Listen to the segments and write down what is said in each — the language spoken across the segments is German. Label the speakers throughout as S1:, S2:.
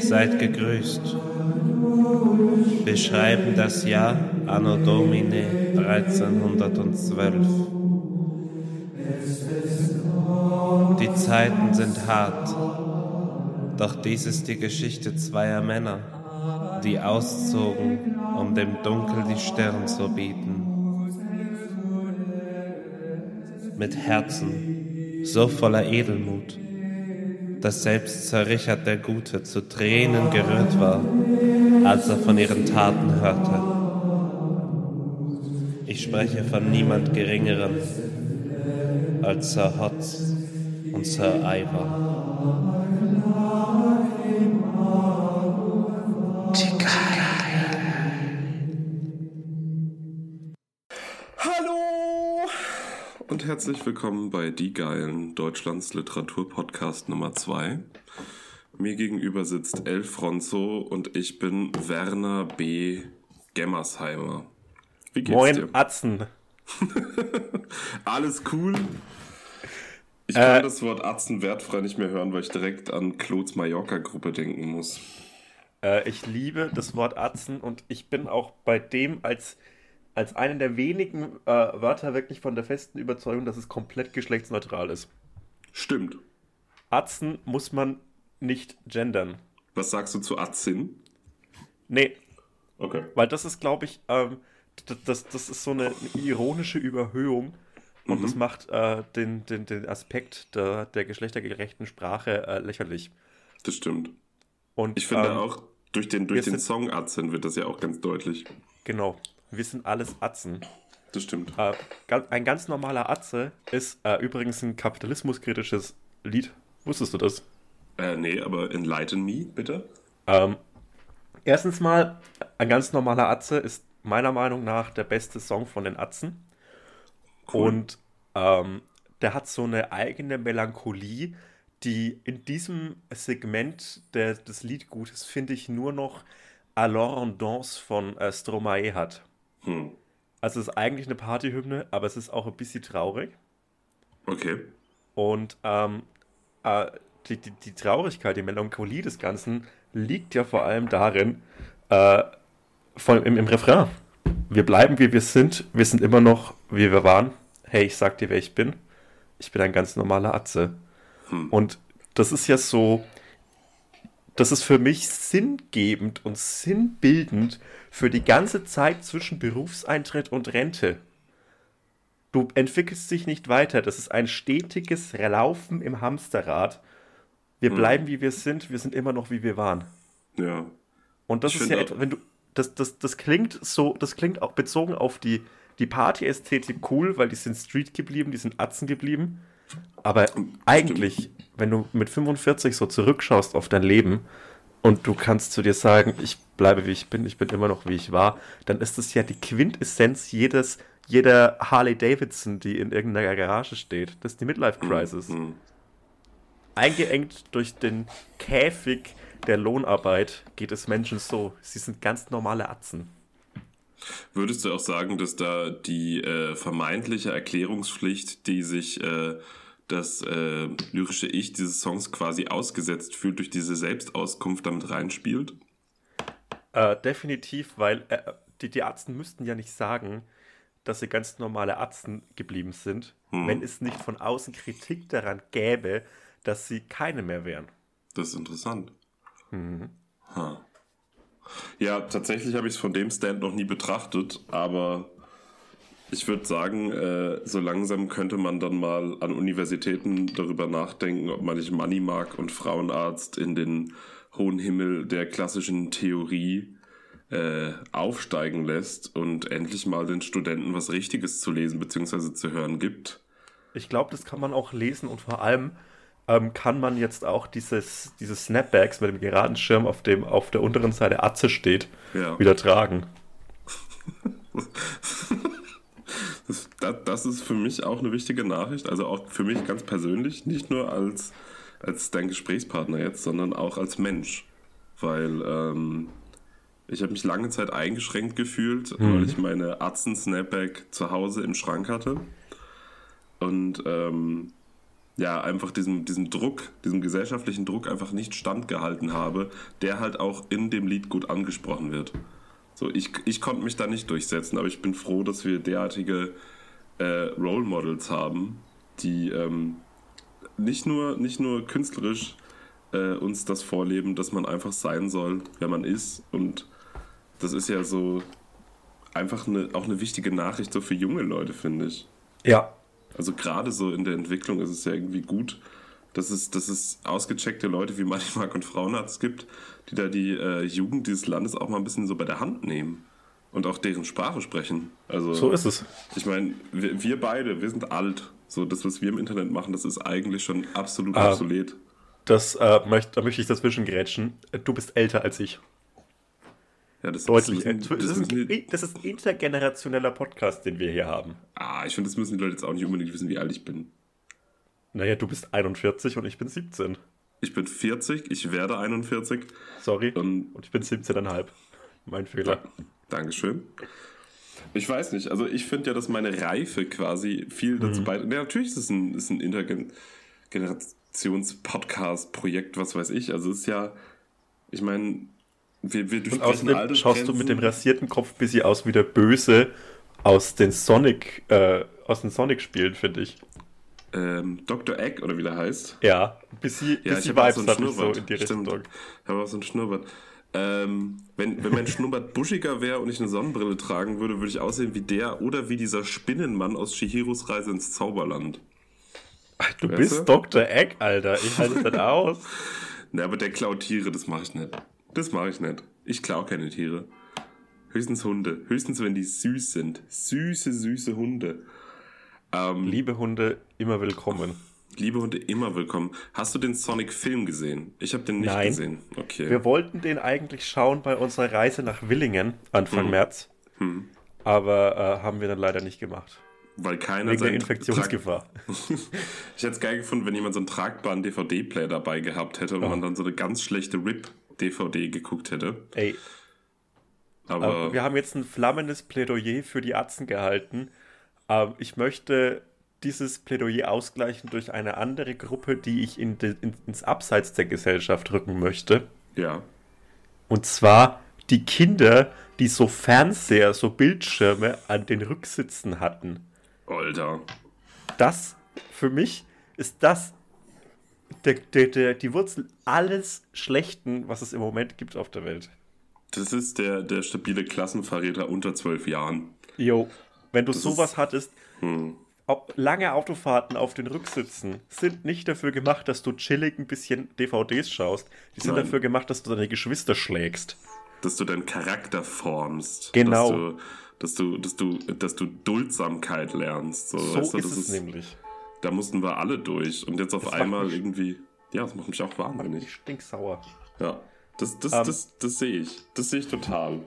S1: Seid gegrüßt. Wir schreiben das Jahr Anno Domini 1312. Zeiten sind hart, doch dies ist die Geschichte zweier Männer, die auszogen, um dem Dunkel die Stirn zu bieten. Mit Herzen so voller Edelmut, dass selbst Sir Richard der Gute zu Tränen gerührt war, als er von ihren Taten hörte. Ich spreche von niemand Geringerem als Sir Hotz und Sir Ivor.
S2: Hallo und herzlich willkommen bei Die Geilen, Deutschlands Literaturpodcast Nummer 2. Mir gegenüber sitzt El Fronzo und ich bin Werner B. Gemmersheimer.
S3: Wie geht's Moin, dir? Atzen.
S2: Alles cool. Ich kann äh, das Wort Atzen wertfrei nicht mehr hören, weil ich direkt an Claude's Mallorca-Gruppe denken muss.
S3: Äh, ich liebe das Wort Atzen und ich bin auch bei dem als, als einen der wenigen äh, Wörter wirklich von der festen Überzeugung, dass es komplett geschlechtsneutral ist.
S2: Stimmt.
S3: Atzen muss man nicht gendern.
S2: Was sagst du zu Atzin?
S3: Nee.
S2: Okay.
S3: Weil das ist, glaube ich, ähm, das, das, das ist so eine ironische Überhöhung und mhm. das macht äh, den, den, den Aspekt der, der geschlechtergerechten Sprache äh, lächerlich.
S2: Das stimmt. Und, ich finde ähm, auch, durch den, durch den Song Atzen wird das ja auch ganz deutlich.
S3: Genau. Wir sind alles Atzen.
S2: Das stimmt.
S3: Äh, ein ganz normaler Atze ist äh, übrigens ein kapitalismuskritisches Lied. Wusstest du das?
S2: Äh, nee, aber enlighten me, bitte.
S3: Ähm, erstens mal, ein ganz normaler Atze ist meiner Meinung nach der beste Song von den Atzen. Cool. Und ähm, der hat so eine eigene Melancholie, die in diesem Segment der, des Liedgutes, finde ich, nur noch Alors en Danse von äh, Stromae hat. Hm. Also es ist eigentlich eine Partyhymne, aber es ist auch ein bisschen traurig.
S2: Okay.
S3: Und ähm, äh, die, die, die, Traurigkeit, die Melancholie des Ganzen liegt ja vor allem darin, äh, von, im, im Refrain wir bleiben wie wir sind, wir sind immer noch wie wir waren. Hey, ich sag dir, wer ich bin. Ich bin ein ganz normaler Atze. Hm. Und das ist ja so, das ist für mich sinngebend und sinnbildend für die ganze Zeit zwischen Berufseintritt und Rente. Du entwickelst dich nicht weiter. Das ist ein stetiges Laufen im Hamsterrad. Wir hm. bleiben wie wir sind, wir sind immer noch wie wir waren.
S2: Ja.
S3: Und das ich ist ja etwas, wenn du, das, das, das klingt so, das klingt auch bezogen auf die, die Party-Ästhetik cool, weil die sind Street geblieben, die sind Atzen geblieben. Aber eigentlich, wenn du mit 45 so zurückschaust auf dein Leben und du kannst zu dir sagen, ich bleibe wie ich bin, ich bin immer noch wie ich war, dann ist das ja die Quintessenz jedes, jeder Harley Davidson, die in irgendeiner Garage steht. Das ist die Midlife Crisis. Mhm. Eingeengt durch den Käfig der Lohnarbeit geht es Menschen so. Sie sind ganz normale Atzen.
S2: Würdest du auch sagen, dass da die äh, vermeintliche Erklärungspflicht, die sich äh, das äh, lyrische Ich dieses Songs quasi ausgesetzt fühlt, durch diese Selbstauskunft damit reinspielt?
S3: Äh, definitiv, weil äh, die, die Arzten müssten ja nicht sagen, dass sie ganz normale Arzten geblieben sind, hm. wenn es nicht von außen Kritik daran gäbe, dass sie keine mehr wären.
S2: Das ist interessant. Mhm. Ja, tatsächlich habe ich es von dem Stand noch nie betrachtet, aber ich würde sagen, äh, so langsam könnte man dann mal an Universitäten darüber nachdenken, ob man nicht Moneymark und Frauenarzt in den hohen Himmel der klassischen Theorie äh, aufsteigen lässt und endlich mal den Studenten was Richtiges zu lesen bzw. zu hören gibt.
S3: Ich glaube, das kann man auch lesen und vor allem ähm, kann man jetzt auch dieses, diese Snapbacks mit dem geraden Schirm, auf dem auf der unteren Seite Atze steht, ja. wieder tragen.
S2: Das, das, das, ist für mich auch eine wichtige Nachricht, also auch für mich ganz persönlich, nicht nur als, als dein Gesprächspartner jetzt, sondern auch als Mensch. Weil ähm, ich habe mich lange Zeit eingeschränkt gefühlt, mhm. weil ich meine Atzen Snapback zu Hause im Schrank hatte. Und ähm, ja, einfach diesem, diesem Druck, diesem gesellschaftlichen Druck einfach nicht standgehalten habe, der halt auch in dem Lied gut angesprochen wird. So, ich, ich konnte mich da nicht durchsetzen, aber ich bin froh, dass wir derartige äh, Role Models haben, die ähm, nicht, nur, nicht nur künstlerisch äh, uns das vorleben, dass man einfach sein soll, wer man ist. Und das ist ja so einfach eine, auch eine wichtige Nachricht so für junge Leute, finde ich.
S3: Ja.
S2: Also gerade so in der Entwicklung ist es ja irgendwie gut, dass es, dass es ausgecheckte Leute wie Mark und Frauenarzt gibt, die da die äh, Jugend dieses Landes auch mal ein bisschen so bei der Hand nehmen und auch deren Sprache sprechen. Also,
S3: so ist es.
S2: Ich meine, wir, wir, beide, wir sind alt. So, das, was wir im Internet machen, das ist eigentlich schon absolut
S3: ah,
S2: obsolet.
S3: Das, äh, möcht, da möchte ich dazwischen grätschen. Du bist älter als ich. Ja, das Deutlich. Müssen, das, das, ist ein, das, ist ein, intergenerationeller Podcast, den wir hier haben.
S2: Ah, ich finde, das müssen die Leute jetzt auch nicht unbedingt wissen, wie alt ich bin.
S3: Naja, du bist 41 und ich bin 17.
S2: Ich bin 40, ich werde 41.
S3: Sorry. Und, und ich bin 17,5. Mein Fehler.
S2: Ja, Dankeschön. Ich weiß nicht, also ich finde ja, dass meine Reife quasi viel dazu mhm. beiträgt. Ja, natürlich ist es ein, ist ein Intergenerations-Podcast-Projekt, was weiß ich. Also es ist ja, ich meine, wir, wir
S3: und außerdem schaust du mit dem rasierten Kopf ein bisschen aus wie der Böse aus den Sonic, äh, aus den Sonic-Spielen, finde ich
S2: ähm, Dr. Egg oder wie der heißt.
S3: Ja, bis sie,
S2: ja, bis sie Vibes so hat so in die Stimmt. Richtung. Ich habe auch so ein Schnurrbart. Ähm, wenn, wenn mein Schnurrbart buschiger wäre und ich eine Sonnenbrille tragen würde, würde ich aussehen wie der oder wie dieser Spinnenmann aus Shihiros Reise ins Zauberland.
S3: Du weißt bist du? Dr. Egg, Alter. Ich halte es nicht aus.
S2: Na, aber der klaut Tiere, das mache ich nicht. Das mache ich nicht. Ich klaue keine Tiere. Höchstens Hunde. Höchstens, wenn die süß sind. Süße, süße Hunde.
S3: Ähm, liebe Hunde, immer willkommen.
S2: Liebe Hunde, immer willkommen. Hast du den Sonic-Film gesehen? Ich habe den nicht Nein. gesehen.
S3: Okay. Wir wollten den eigentlich schauen bei unserer Reise nach Willingen Anfang hm. März. Hm. Aber äh, haben wir dann leider nicht gemacht.
S2: Weil keiner
S3: Wegen der Infektionsgefahr.
S2: ich hätte es geil gefunden, wenn jemand so einen tragbaren DVD-Player dabei gehabt hätte und oh. man dann so eine ganz schlechte RIP-DVD geguckt hätte.
S3: Ey. Aber wir haben jetzt ein flammendes Plädoyer für die Atzen gehalten ähm, ich möchte dieses Plädoyer ausgleichen durch eine andere Gruppe, die ich in de, in, ins Abseits der Gesellschaft rücken möchte.
S2: Ja.
S3: Und zwar die Kinder, die so Fernseher, so Bildschirme an den Rücksitzen hatten.
S2: Alter.
S3: Das, für mich, ist das der, der, der, die Wurzel alles Schlechten, was es im Moment gibt auf der Welt.
S2: Das ist der, der stabile Klassenverräter unter zwölf Jahren.
S3: Jo. Wenn du das sowas ist, hattest, hm. lange Autofahrten auf den Rücksitzen sind nicht dafür gemacht, dass du chillig ein bisschen DVDs schaust. Die sind Nein. dafür gemacht, dass du deine Geschwister schlägst.
S2: Dass du deinen Charakter formst.
S3: Genau.
S2: Dass du, dass du, dass du, dass du Duldsamkeit lernst.
S3: So, so weißt du, ist es ist, nämlich.
S2: Da mussten wir alle durch. Und jetzt auf das einmal irgendwie. Ja, das macht mich auch wahnsinnig.
S3: Ich stinksauer.
S2: Ja. Das, das, um, ähm. das, das sehe ich. Das sehe ich total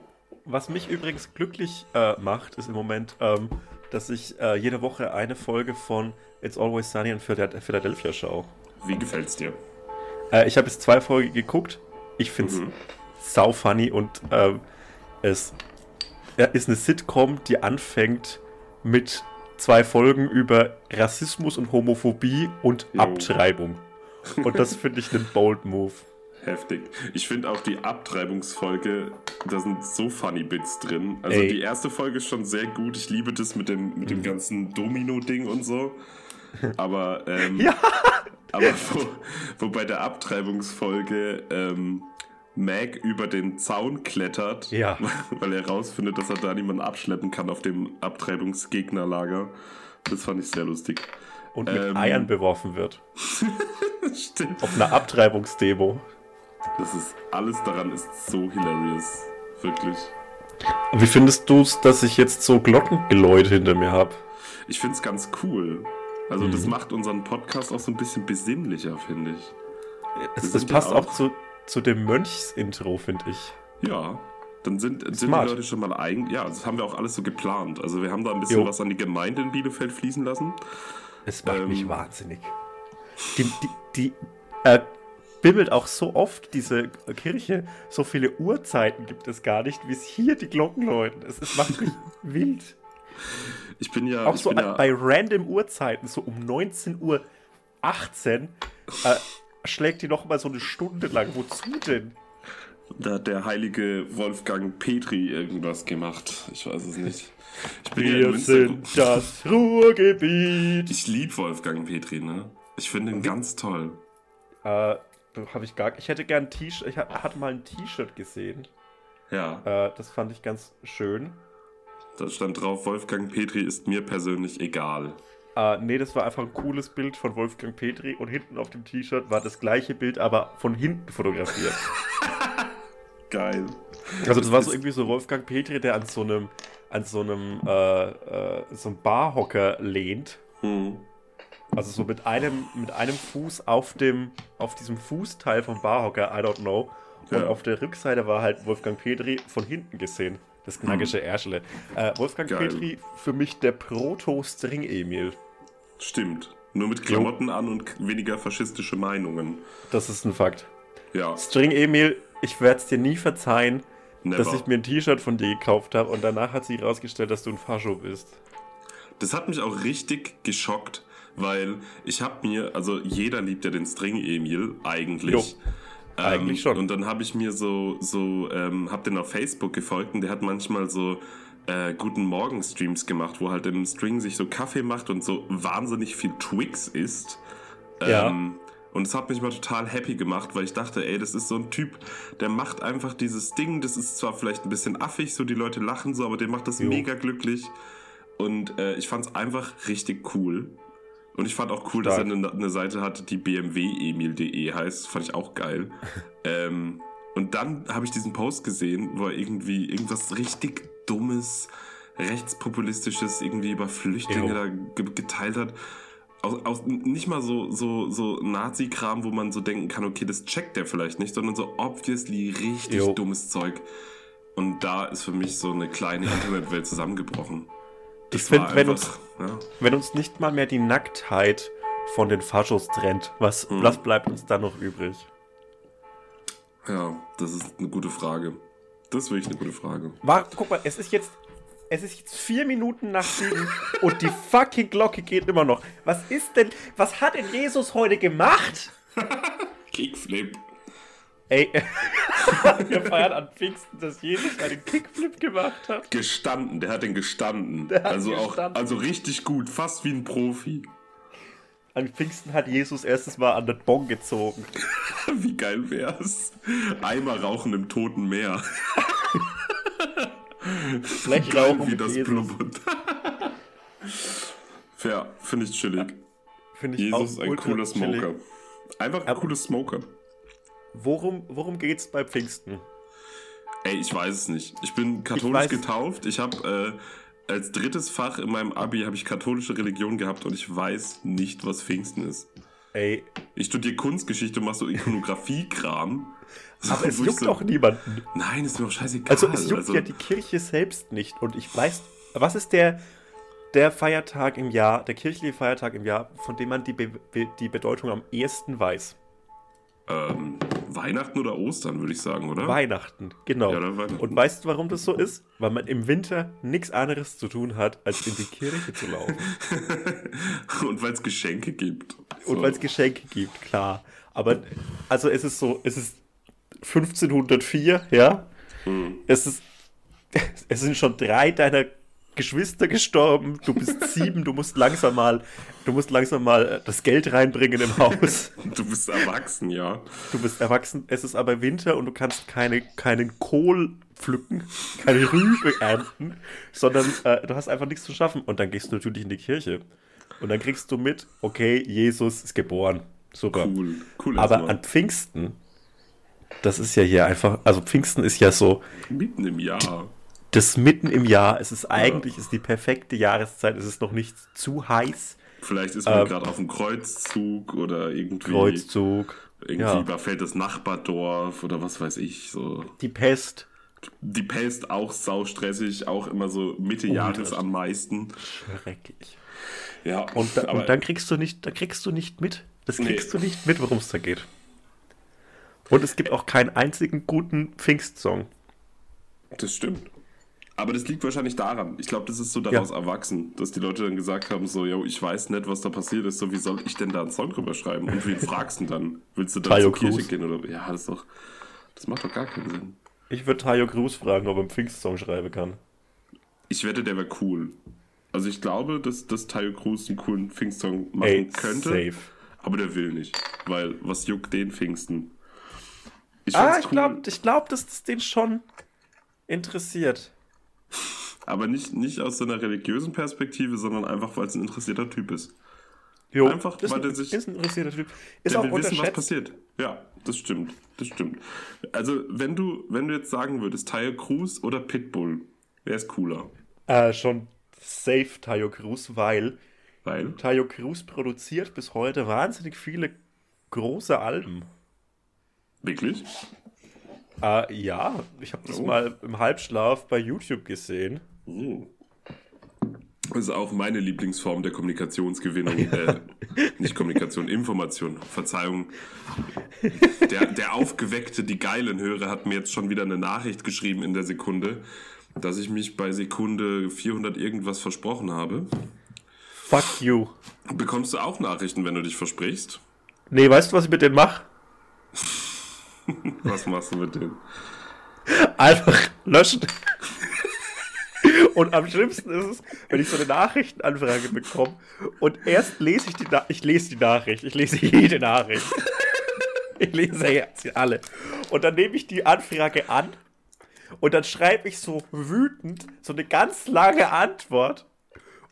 S3: was mich übrigens glücklich äh, macht, ist im Moment, ähm, dass ich äh, jede Woche eine Folge von It's Always Sunny in Philadelphia schaue.
S2: Wie gefällt's dir?
S3: Äh, ich habe jetzt zwei Folgen geguckt. Ich finde es mhm. sau funny und ähm, es ist eine Sitcom, die anfängt mit zwei Folgen über Rassismus und Homophobie und jo. Abtreibung. Und das finde ich einen bold Move.
S2: Heftig. Ich finde auch die Abtreibungsfolge, da sind so funny Bits drin. Also Ey. die erste Folge ist schon sehr gut. Ich liebe das mit dem, mit dem mhm. ganzen Domino-Ding und so. Aber, ähm, ja. aber wo, wo bei der Abtreibungsfolge ähm, Mag über den Zaun klettert,
S3: ja.
S2: weil er rausfindet, dass er da niemanden abschleppen kann auf dem Abtreibungsgegnerlager. Das fand ich sehr lustig.
S3: Und mit ähm, Eiern beworfen wird. Stimmt. Auf einer Abtreibungsdemo.
S2: Das ist, alles daran ist so hilarious. Wirklich.
S3: Wie findest du es, dass ich jetzt so Glockengeläute hinter mir habe?
S2: Ich finde es ganz cool. Also, mhm. das macht unseren Podcast auch so ein bisschen besinnlicher, finde ich.
S3: Es, das passt auch, auch zu, zu dem Mönchsintro, finde ich.
S2: Ja. Dann sind, sind die. Leute schon mal eigen. Ja, das haben wir auch alles so geplant. Also wir haben da ein bisschen
S3: Jo.
S2: was an die Gemeinde in Bielefeld fließen lassen.
S3: Es macht
S2: Ähm.
S3: mich wahnsinnig. Die, die, die äh, bimmelt auch so oft, diese Kirche. So viele Uhrzeiten gibt es gar nicht, wie es hier die Glocken läuten. Es, es macht mich wild.
S2: Ich bin ja.
S3: Auch so
S2: bin ja,
S3: bei random Uhrzeiten, so um 19.18 Uhr äh, schlägt die noch mal so eine Stunde lang. Wozu denn?
S2: Da hat der heilige Wolfgang Petri irgendwas gemacht. Ich weiß es nicht.
S3: Wir sind das Ruhrgebiet.
S2: Ich liebe Wolfgang Petri, ne? Ich finde ihn ganz toll.
S3: Äh, habe ich gar Ich hätte gern ein T-Shirt. Ich ha- hatte mal ein T-Shirt gesehen.
S2: Ja,
S3: Äh, das fand ich ganz schön.
S2: da stand drauf, Wolfgang Petri ist mir persönlich egal.
S3: Äh, nee, das war einfach ein cooles Bild von Wolfgang Petri und hinten auf dem T-Shirt war das gleiche Bild, aber von hinten fotografiert.
S2: Geil.
S3: Also das war so irgendwie so Wolfgang Petri, der an so einem, an so einem, äh, äh, so einem Barhocker lehnt.
S2: Hm.
S3: Also so mit einem, mit einem Fuß auf dem, auf diesem Fußteil vom Barhocker, I don't know. Und
S2: Ja.
S3: auf der Rückseite war halt Wolfgang Petri von hinten gesehen. Das knackische Ärschle. Äh, Wolfgang
S2: Geil.
S3: Petri für mich der Proto-String-Emil.
S2: Stimmt. Nur mit Klamotten an und weniger faschistische Meinungen.
S3: Das ist ein Fakt.
S2: Ja,
S3: String-Emil, ich werde es dir nie verzeihen,
S2: never.
S3: dass ich mir ein T-Shirt von dir gekauft habe und danach hat sich herausgestellt, dass du ein Fascho bist.
S2: Das hat mich auch richtig geschockt, weil ich habe mir, also jeder liebt ja den String-Emil eigentlich.
S3: Jo, eigentlich schon.
S2: Und dann habe ich mir so, so, ähm, hab den auf Facebook gefolgt und der hat manchmal so äh, Guten Morgen-Streams gemacht, wo halt im String sich so Kaffee macht und so wahnsinnig viel Twix isst.
S3: Ja.
S2: Ähm, und es hat mich mal total happy gemacht, weil ich dachte, ey, das ist so ein Typ, der macht einfach dieses Ding, das ist zwar vielleicht ein bisschen affig, so die Leute lachen so, aber der macht das
S3: Jo.
S2: mega glücklich. Und äh, ich fand es einfach richtig cool. Und ich fand auch cool, dass er
S3: Stark.
S2: eine, eine Seite hatte, die bmwemil.de heißt. Fand ich auch geil. ähm, und dann habe ich diesen Post gesehen, wo er irgendwie irgendwas richtig Dummes, Rechtspopulistisches irgendwie über Flüchtlinge
S3: Jo.
S2: da ge geteilt hat. Aus, aus, nicht mal so, so, so Nazi-Kram, wo man so denken kann, okay, das checkt der vielleicht nicht, sondern so obviously richtig
S3: Jo.
S2: dummes Zeug. Und da ist für mich so eine kleine Internetwelt zusammengebrochen.
S3: Ich finde, wenn uns,
S2: ja.
S3: wenn uns nicht mal mehr die Nacktheit von den Faschos trennt, was,
S2: Hm.
S3: was bleibt uns dann noch übrig?
S2: Ja, das ist eine gute Frage. Das ist wirklich eine gute Frage.
S3: War, guck mal, es ist jetzt. Es ist jetzt vier Minuten nach sieben und die fucking Glocke geht immer noch. Was ist denn. Was hat denn Jesus heute gemacht?
S2: Kickflip.
S3: Ey, wir feiern an Pfingsten, dass Jesus einen Kickflip gemacht hat.
S2: Gestanden, der hat den gestanden.
S3: Der hat
S2: also auch,
S3: gestanden.
S2: also richtig gut, fast wie ein Profi.
S3: An Pfingsten hat Jesus erstes Mal an den Bon gezogen.
S2: Wie geil wär's? Eimer rauchen im toten Meer.
S3: Vielleicht rauchen
S2: wie das blubbert. ja, finde ich chillig.
S3: Finde ich
S2: Jesus ist
S3: auch
S2: ein cooler
S3: chillig.
S2: Smoker. Einfach ein
S3: Aber-
S2: cooler Smoker.
S3: Worum, worum geht's bei Pfingsten?
S2: Ey, ich weiß es nicht. Ich bin katholisch
S3: weiß-
S2: getauft. Ich habe äh, als drittes Fach in meinem Abi habe ich katholische Religion gehabt und ich weiß nicht, was Pfingsten ist.
S3: Ey,
S2: Ich studiere Kunstgeschichte und mach so Ikonografie-Kram. So,
S3: aber es
S2: ich
S3: juckt
S2: so-
S3: auch niemanden.
S2: Nein, ist mir doch scheißegal.
S3: Also es juckt ja die Kirche selbst nicht. Und ich weiß, was ist der, der Feiertag im Jahr, der kirchliche Feiertag im Jahr, von dem man die, Be die Bedeutung am ehesten weiß?
S2: ähm, Weihnachten oder Ostern, würde ich sagen, oder?
S3: Weihnachten, genau.
S2: Ja, Weihnachten.
S3: Und weißt du, warum das so ist? Weil man im Winter nichts anderes zu tun hat, als in die Kirche zu laufen.
S2: und weil es Geschenke gibt.
S3: Und
S2: So.
S3: weil es Geschenke gibt, klar. Aber, also es ist so, es ist 1504, ja?
S2: Mhm.
S3: Es ist, es sind schon drei deiner Geschwister gestorben, du bist sieben, du musst langsam mal, du musst langsam mal äh, das Geld reinbringen im Haus.
S2: Du bist erwachsen, ja.
S3: Du bist erwachsen, es ist aber Winter und du kannst keine, keinen Kohl pflücken, keine Rübe ernten, sondern äh, du hast einfach nichts zu schaffen. Und dann gehst du natürlich in die Kirche. Und dann kriegst du mit, okay, Jesus ist geboren. Super.
S2: Cool. Cool
S3: Aber
S2: erstmal.
S3: an Pfingsten, das ist ja hier einfach, also Pfingsten ist ja so,
S2: Mitten im Jahr.
S3: Das mitten im Jahr, es ist eigentlich, ist die perfekte Jahreszeit, es ist noch nicht zu heiß,
S2: Vielleicht ist man
S3: Ähm,
S2: gerade auf dem Kreuzzug oder irgendwie,
S3: Kreuzzug,
S2: irgendwie
S3: ja.
S2: überfällt das Nachbardorf oder was weiß ich. So.
S3: die Pest,
S2: Die Pest auch saustressig, auch immer so Mitte
S3: Oh,
S2: Jahres am meisten.
S3: Schrecklich.
S2: Ja,
S3: Und, da,
S2: aber
S3: und dann kriegst du nicht, da kriegst du nicht mit. Das
S2: Nee.
S3: kriegst du nicht mit, worum es da geht. Und es gibt auch keinen einzigen guten Pfingstsong.
S2: das stimmt. Aber das liegt wahrscheinlich daran. Ich glaube, das ist so daraus
S3: Ja.
S2: erwachsen, dass die Leute dann gesagt haben: so, yo, ich weiß nicht, was da passiert ist, so wie soll ich denn da einen Song drüber schreiben? Und wen fragst du denn dann? Willst du dann
S3: Tayo
S2: zur Kirche
S3: Cruz.
S2: gehen oder ja, das ist doch. Das macht doch gar keinen Sinn.
S3: Ich würde Tayo Cruz fragen, ob er einen Pfingstsong schreiben kann.
S2: Ich wette, der wäre cool. Also ich glaube, dass, dass Tayo Cruz einen coolen Pfingstsong machen könnte.
S3: safe.
S2: Aber der will nicht. Weil, was juckt den Pfingsten? Ich
S3: Ah, ich glaube, ich glaub, dass das den schon interessiert.
S2: Aber nicht, nicht aus so einer religiösen Perspektive, sondern einfach, weil es ein interessierter Typ ist.
S3: Jo,
S2: Einfach,
S3: ist,
S2: weil
S3: ein,
S2: der sich-
S3: ist ein interessierter Typ. Ist
S2: Der
S3: auch
S2: will wissen, was passiert. Ja, das stimmt. Das stimmt. Also, wenn du, wenn du jetzt sagen würdest, Tayo Cruz oder Pitbull, wer ist cooler?
S3: Äh, schon safe Tayo Cruz, weil
S2: Weil?
S3: Tayo Cruz produziert bis heute wahnsinnig viele große Alben.
S2: Wirklich?
S3: Äh, ja, ich habe das
S2: Oh.
S3: mal im Halbschlaf bei YouTube gesehen.
S2: Oh. Das ist auch meine Lieblingsform der Kommunikationsgewinnung. äh, nicht Kommunikation, Information. Verzeihung. Der, der aufgeweckte, die geilen Hörer hat mir jetzt schon wieder eine Nachricht geschrieben in der Sekunde, dass ich mich bei Sekunde 400 irgendwas versprochen habe.
S3: Fuck you.
S2: Bekommst du auch Nachrichten, wenn du dich versprichst?
S3: Nee, weißt du, was ich mit denen mache?
S2: Was machst du mit denen?
S3: Einfach löschen. Und am schlimmsten ist es, wenn ich so eine Nachrichtenanfrage bekomme und erst lese ich die Na ich lese die Nachricht, ich lese jede Nachricht. Ich lese sie alle. Und dann nehme ich die Anfrage an und dann schreibe ich so wütend so eine ganz lange Antwort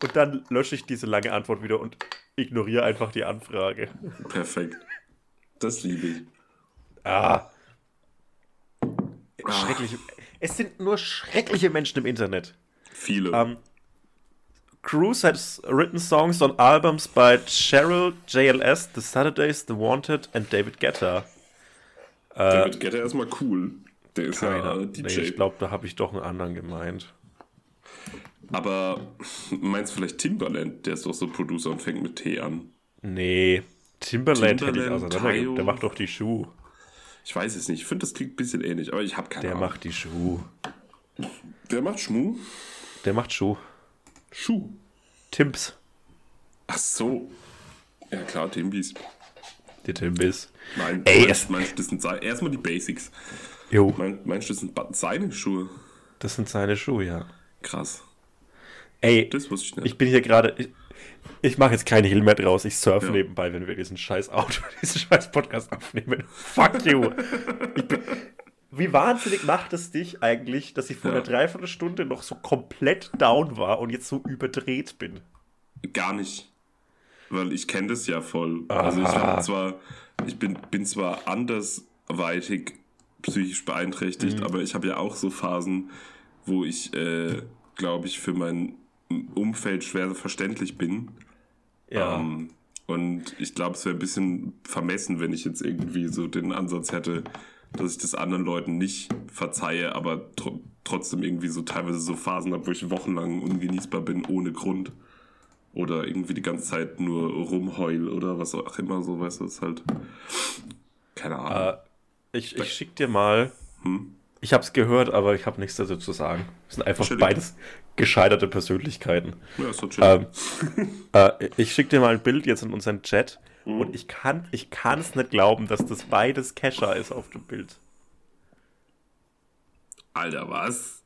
S3: und dann lösche ich diese lange Antwort wieder und ignoriere einfach die Anfrage.
S2: Perfekt. Das liebe ich.
S3: Ah,
S2: Ah,
S3: schrecklich. Es sind nur schreckliche Menschen im Internet.
S2: Viele.
S3: Um, Cruz has written songs on albums by Cheryl, JLS, The Saturdays, The Wanted and David Guetta.
S2: David Guetta erstmal cool. Der ist ja
S3: Keiner.
S2: äh,
S3: Nee,
S2: DJ.
S3: ich glaube, da habe ich doch einen anderen gemeint.
S2: Aber meinst du vielleicht Timbaland? Der ist doch so Producer und fängt mit T an.
S3: Nee, Timberland hätte ich
S2: Timbaland. Tayo.
S3: Der macht doch die Schuh.
S2: Ich weiß es nicht. Ich finde, das klingt ein bisschen ähnlich, aber ich habe keine
S3: Der
S2: Ahnung.
S3: macht die Schuh.
S2: Der macht Schmu?
S3: Der macht Schuh.
S2: Schuh.
S3: Timps.
S2: Ach so. Ja klar, Timbis.
S3: Die Timbis.
S2: Nein,
S3: Ey,
S2: meinst,
S3: es-
S2: das sind erstmal die Basics.
S3: Jo,
S2: Mein, meinst du, das sind seine Schuhe?
S3: das sind seine Schuhe, ja.
S2: Krass.
S3: Ey,
S2: Das wusste ich nicht.
S3: ich bin hier gerade. Ich, mache jetzt keinen Heal mehr draus. Ich surfe
S2: Ja.
S3: nebenbei, wenn wir diesen scheiß Auto, diesen scheiß Podcast aufnehmen. Fuck you. Bin, wie wahnsinnig macht es dich eigentlich, dass ich vor
S2: Ja.
S3: einer Dreiviertelstunde noch so komplett down war und jetzt so überdreht bin?
S2: Gar nicht. Weil ich kenne das ja voll. Also ich
S3: Ah.
S2: hab zwar, ich bin, bin zwar andersweitig psychisch beeinträchtigt,
S3: Mhm.
S2: aber ich habe ja auch so Phasen, wo ich, äh, glaube ich, für mein Umfeld schwer verständlich bin.
S3: Ja.
S2: Ähm, und ich glaube, es wäre ein bisschen vermessen, wenn ich jetzt irgendwie so den Ansatz hätte, dass ich das anderen Leuten nicht verzeihe, aber tr trotzdem irgendwie so teilweise so Phasen habe, wo ich wochenlang ungenießbar bin ohne Grund. Oder irgendwie die ganze Zeit nur rumheul oder was auch immer, so weißt du, ist halt. Keine Ahnung.
S3: Äh, ich ich schicke dir mal.
S2: Hm?
S3: Ich habe es gehört, aber ich habe nichts dazu zu sagen. Es sind einfach beides gescheiterte Persönlichkeiten.
S2: Ja, chill.
S3: Ähm, äh, ich schicke dir mal ein Bild jetzt in unseren Chat
S2: Mhm.
S3: und ich kann ich es nicht glauben, dass das beides Kesha ist auf dem Bild.
S2: Alter, was?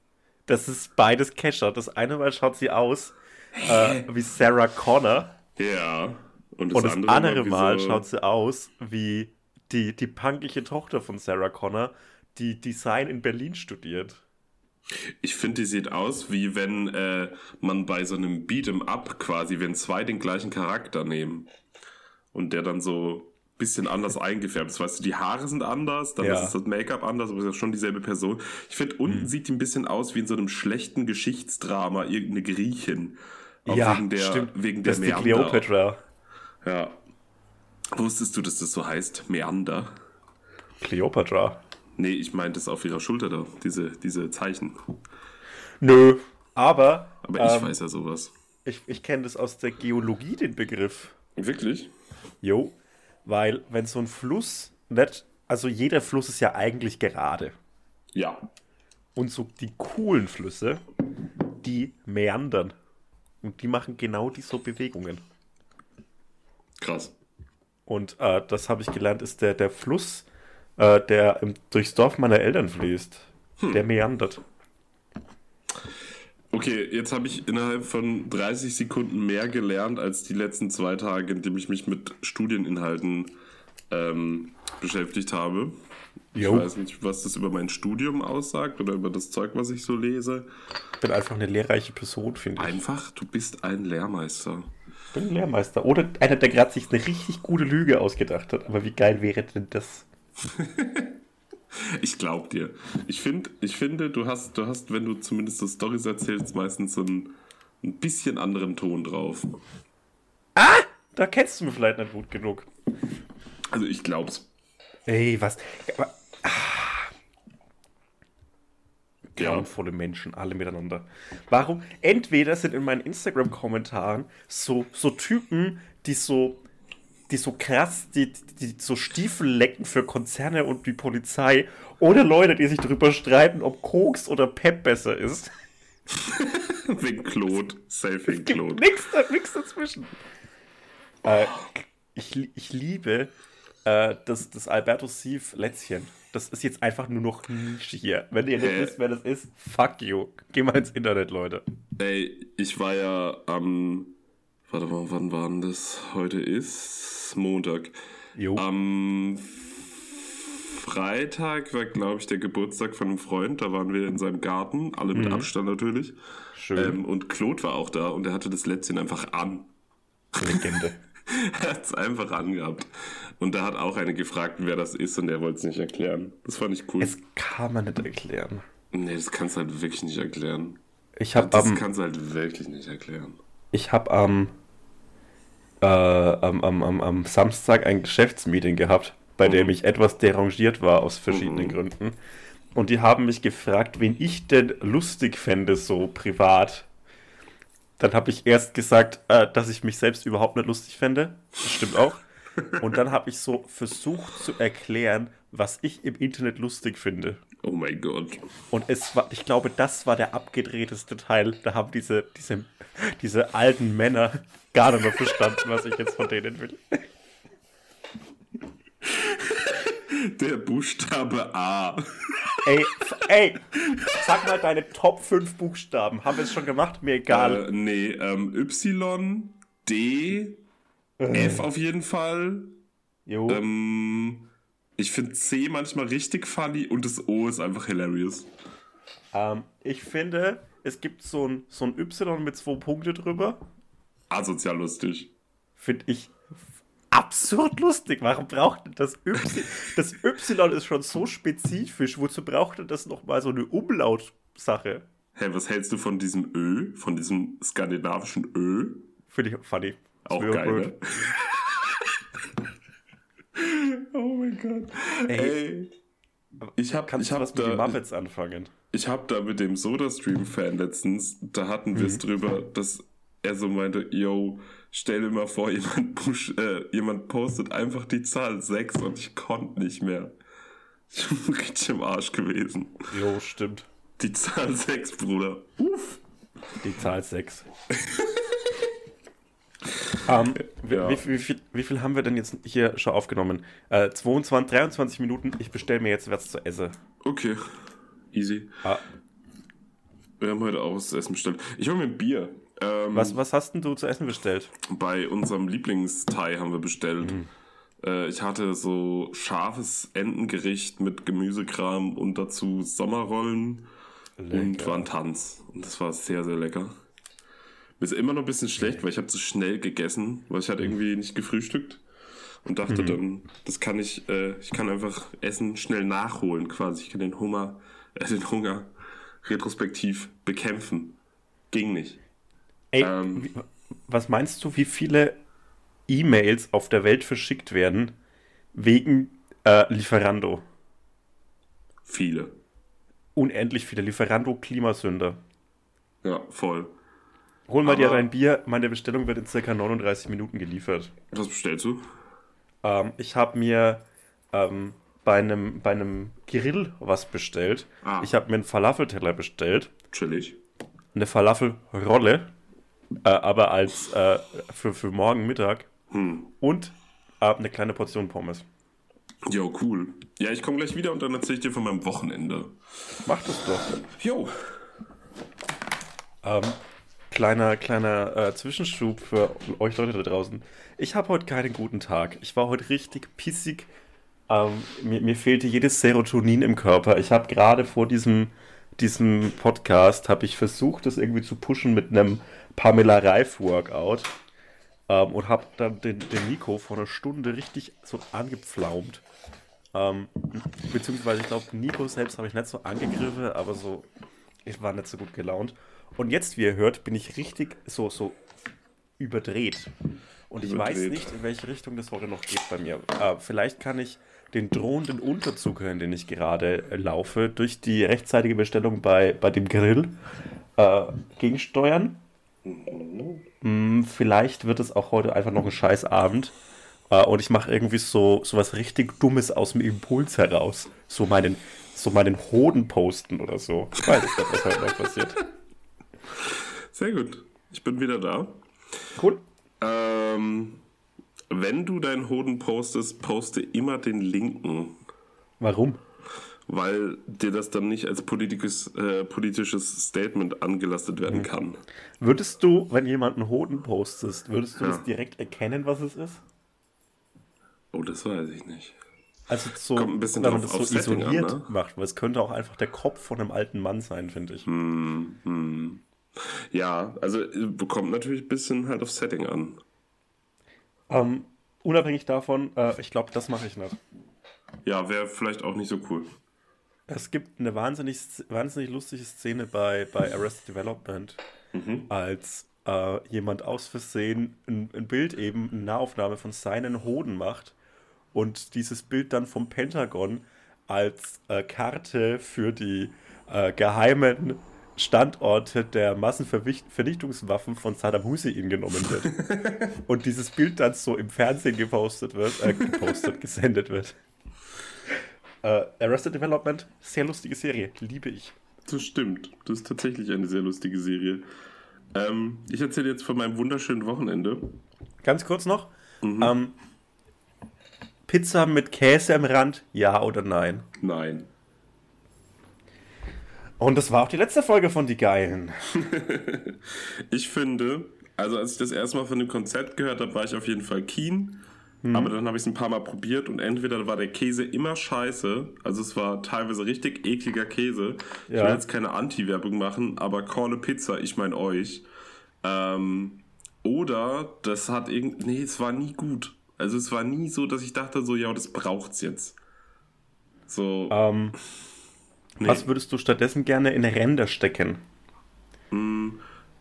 S3: Das ist beides Kesha. Das eine Mal schaut sie aus äh, wie Sarah Connor
S2: Ja. Und
S3: und das andere
S2: wie
S3: Mal
S2: so-
S3: schaut sie aus wie die, die punkige Tochter von Sarah Connor, die Design in Berlin studiert.
S2: Ich finde, die sieht aus, wie wenn äh, man bei so einem Beat'em Up quasi, wenn zwei den gleichen Charakter nehmen und der dann so ein bisschen anders eingefärbt ist. Weißt du, die Haare sind anders, dann
S3: Ja.
S2: ist das Make-up anders, aber es ist schon dieselbe Person. Ich finde, unten
S3: Hm.
S2: sieht die ein bisschen aus wie in so einem schlechten Geschichtsdrama, irgendeine Griechin. Auch
S3: ja,
S2: wegen der,
S3: stimmt.
S2: Wegen der
S3: das ist die
S2: Meander.
S3: Cleopatra.
S2: Ja. Wusstest du, dass das so heißt? Meander?
S3: Cleopatra.
S2: Nee, ich meinte es auf ihrer Schulter da, diese, diese Zeichen.
S3: Nö, aber.
S2: Aber ich
S3: ähm,
S2: weiß ja sowas.
S3: Ich, ich kenne das aus der Geologie, den Begriff.
S2: Wirklich?
S3: Jo, weil wenn so ein Fluss nicht, also jeder Fluss ist ja eigentlich gerade.
S2: Ja.
S3: Und so die coolen Flüsse, die meandern. Und die machen genau diese Bewegungen.
S2: Krass.
S3: Und äh, das habe ich gelernt, ist der, der Fluss, äh, der im, durchs Dorf meiner Eltern fließt. Der meandert.
S2: Okay, jetzt habe ich innerhalb von 30 Sekunden mehr gelernt als die letzten zwei Tage, in denen ich mich mit Studieninhalten ähm, beschäftigt habe.
S3: Jo.
S2: Ich weiß nicht, was das über mein Studium aussagt oder über das Zeug, was ich so lese.
S3: Ich bin einfach eine lehrreiche Person, finde ich.
S2: Einfach, du bist ein Lehrmeister.
S3: Ich bin ein Lehrmeister. Oder einer, der gerade sich eine richtig gute Lüge ausgedacht hat. Aber wie geil wäre denn das?
S2: Ich glaub dir. Ich, find, ich finde, du hast, du hast, wenn du zumindest so Stories erzählst, meistens so einen, ein bisschen anderen Ton drauf.
S3: Da kennst du mich vielleicht nicht gut genug.
S2: Also ich glaub's.
S3: Ey, was? Aber, ah.
S2: Ja.
S3: Grauenvolle Menschen, alle miteinander. Warum? Entweder sind in meinen Instagram-Kommentaren so, so Typen, die so, die so krass, die, die so Stiefel lecken für Konzerne und die Polizei, oder Leute, die sich darüber streiten, ob Koks oder Pep besser ist.
S2: Wegen Claude. Safe wegen Claude.
S3: nix, nix dazwischen. Äh, ich, ich liebe äh, das, das Alberto Sief Lätzchen. Das ist jetzt einfach nur noch Nische hier. Wenn ihr nicht
S2: Hä?
S3: wisst, wer das ist, fuck you. Geh mal ins Internet, Leute.
S2: Ey, ich war ja am. Warte mal, wann war denn das? Heute ist Montag.
S3: Jo.
S2: Am Freitag war, glaube ich, der Geburtstag von einem Freund. Da waren wir in seinem Garten, alle mit Abstand natürlich.
S3: Schön.
S2: Ähm, und Claude war auch da und er hatte das Lätzchen einfach an.
S3: Legende.
S2: Er hat es einfach angehabt. Und da hat auch eine gefragt, wer das ist und er wollte es nicht erklären. Das fand ich cool.
S3: Es kann man nicht erklären.
S2: nee, das kannst du halt wirklich nicht erklären.
S3: Ich habe
S2: Das
S3: am,
S2: kannst du halt wirklich nicht erklären.
S3: ich hab am, äh, am, am, am, am Samstag ein Geschäftsmeeting gehabt, bei dem
S2: Mhm.
S3: ich etwas derangiert war aus verschiedenen
S2: Mhm.
S3: Gründen. Und die haben mich gefragt, wen ich denn lustig fände, so privat. Dann habe ich erst gesagt, äh, dass ich mich selbst überhaupt nicht lustig fände. Das stimmt auch. Und dann habe ich so versucht zu erklären, was ich im Internet lustig finde.
S2: Oh mein Gott.
S3: Und es war, ich glaube, das war der abgedrehteste Teil. Da haben diese, diese, diese alten Männer gar nicht mehr verstanden, was ich jetzt von denen will.
S2: Der Buchstabe A.
S3: Ey, ey, sag mal deine Top 5 Buchstaben. Haben wir es schon gemacht? Mir egal.
S2: Äh, nee, ähm, Y, D, F auf jeden Fall.
S3: jo.
S2: Ähm, ich finde C manchmal richtig funny und das O ist einfach hilarious.
S3: Ähm, ich finde, es gibt so ein, so ein Y mit zwei Punkte drüber.
S2: Asozial lustig.
S3: Finde ich absurd lustig. Warum braucht denn das Y? Das Y ist schon so spezifisch. Wozu braucht denn das nochmal so eine Umlautsache?
S2: Hä, was hältst du von diesem Ö, von diesem skandinavischen Ö?
S3: Finde ich funny.
S2: Auch geil, ne? oh mein Gott.
S3: Ey,
S2: Ey. Ich hab,
S3: Kannst
S2: ich hab
S3: was mit den
S2: da,
S3: Muppets anfangen?
S2: Ich habe da mit dem Soda-Stream-Fan letztens, da hatten wir es drüber, dass er so meinte, yo, stell dir mal vor, jemand, push, äh, jemand postet einfach die Zahl 6 und ich konnte nicht mehr. Ich bin richtig im Arsch gewesen.
S3: Jo, stimmt.
S2: Die Zahl 6, Bruder. Uff.
S3: Die Zahl 6. ähm, wie,
S2: Ja.
S3: wie, wie, viel, wie viel haben wir denn jetzt hier schon aufgenommen? Äh, 22, 23 Minuten. Ich bestelle mir jetzt was zu essen.
S2: Okay. Easy.
S3: Ah,
S2: Wir haben heute auch was zu essen bestellt. Ich hole mir ein Bier. Ähm,
S3: was, was hast denn du zu essen bestellt?
S2: Bei unserem Lieblingsthai haben wir bestellt. Äh, ich hatte so scharfes Entengericht mit Gemüsekram und dazu Sommerrollen und Wontons. Und das war sehr, sehr lecker. Mir ist immer noch ein bisschen schlecht, weil ich habe zu schnell gegessen, weil ich hatte irgendwie nicht gefrühstückt. Und dachte dann, das kann ich, äh, ich kann einfach Essen schnell nachholen quasi. Ich kann den Hunger, äh, den Hunger retrospektiv bekämpfen. Ging nicht.
S3: Ey,
S2: Ähm.
S3: wie, was meinst du, wie viele E-Mails auf der Welt verschickt werden wegen äh, Lieferando?
S2: Viele.
S3: Unendlich viele. Lieferando Klimasünder.
S2: Ja, voll.
S3: Hol mal dir
S2: Aber-
S3: dein Bier. Meine Bestellung wird in circa 39 Minuten geliefert.
S2: Was bestellst du?
S3: Ähm, ich habe mir ähm, bei, einem, bei einem Grill was bestellt.
S2: Ah.
S3: Ich habe mir einen Falafelteller bestellt.
S2: Chillig.
S3: Eine Falafelrolle. Äh, aber als äh, für, für morgen Mittag.
S2: Hm.
S3: Und äh, eine kleine Portion Pommes.
S2: Jo, cool. Ja, ich komme gleich wieder und dann erzähle ich dir von meinem Wochenende.
S3: Mach das doch.
S2: Jo.
S3: Ähm, kleiner kleiner äh, Zwischenschub für euch Leute da draußen. Ich habe heute keinen guten Tag. Ich war heute richtig pissig. Ähm, mir, mir fehlte jedes Serotonin im Körper. Ich habe gerade vor diesem, diesem Podcast habe ich versucht, das irgendwie zu pushen mit einem Pamela Reif Workout ähm, und habe dann den, den Nico vor einer Stunde richtig so angepflaumt. Ähm, beziehungsweise ich glaube, Nico selbst habe ich nicht so angegriffen, aber so, ich war nicht so gut gelaunt. Und jetzt, wie ihr hört, bin ich richtig so, so überdreht. Und ich weiß
S2: Überdreht.
S3: nicht, in welche Richtung das heute noch geht bei mir. Äh, vielleicht kann ich den drohenden Unterzug, in den ich gerade äh, laufe, durch die rechtzeitige Bestellung bei, bei dem Grill äh, gegensteuern. Mm, vielleicht wird es auch heute einfach noch ein Scheißabend. Äh, und ich mache irgendwie so, so was richtig Dummes aus dem Impuls heraus. So meinen, so meinen Hoden posten oder so. Ich weiß nicht, was heute noch passiert.
S2: Sehr gut. Ich bin wieder da.
S3: Cool.
S2: Ähm, wenn du deinen Hoden postest, poste immer den linken,
S3: Warum?
S2: Weil dir das dann nicht als politisches, äh, politisches Statement angelastet werden kann.
S3: Würdest du, wenn jemand einen Hoden postest, würdest du
S2: Ja.
S3: das direkt erkennen, was es ist?
S2: Oh, das weiß ich nicht.
S3: Also so,
S2: Kommt ein bisschen
S3: wenn man das so
S2: Setting an,
S3: isoliert
S2: ne?
S3: macht, weil es könnte auch einfach der Kopf von einem alten Mann sein, finde ich.
S2: Hm, hm. Ja, also äh, kommt natürlich ein bisschen halt auf Setting an.
S3: Ähm, unabhängig davon, äh, ich glaube, das mache ich nicht.
S2: Ja, wäre vielleicht auch nicht so cool.
S3: Es gibt eine wahnsinnig, wahnsinnig lustige Szene bei, bei Arrested Development, als äh, jemand aus Versehen ein, ein Bild eben, eine Nahaufnahme von seinen Hoden macht und dieses Bild dann vom Pentagon als äh, Karte für die äh, geheimen Standorte der Massenvernichtungswaffen von Saddam Hussein genommen wird. und dieses Bild dann so im Fernsehen gepostet wird, äh, gepostet, gesendet wird. Äh, Arrested Development, sehr lustige Serie, liebe ich.
S2: Das stimmt. Das ist tatsächlich eine sehr lustige Serie. Ähm, ich erzähle jetzt von meinem wunderschönen Wochenende.
S3: Ganz kurz noch. Ähm, Pizza mit Käse am Rand, ja oder nein?
S2: Nein.
S3: Und das war auch die letzte Folge von Die Geilen.
S2: Ich finde, also als ich das erste Mal von dem Konzept gehört habe, war ich auf jeden Fall keen. Aber dann habe ich es ein paar Mal probiert und entweder war der Käse immer scheiße, also es war teilweise richtig ekliger Käse. Ich
S3: Ja.
S2: will jetzt keine Anti-Werbung machen, aber Corne Pizza, ich meine euch. Ähm, oder das hat irgendwie, nee, es war nie gut. Also es war nie so, dass ich dachte so, ja, das braucht's jetzt. So,
S3: Ähm,
S2: nee.
S3: Was würdest du stattdessen gerne in Ränder stecken?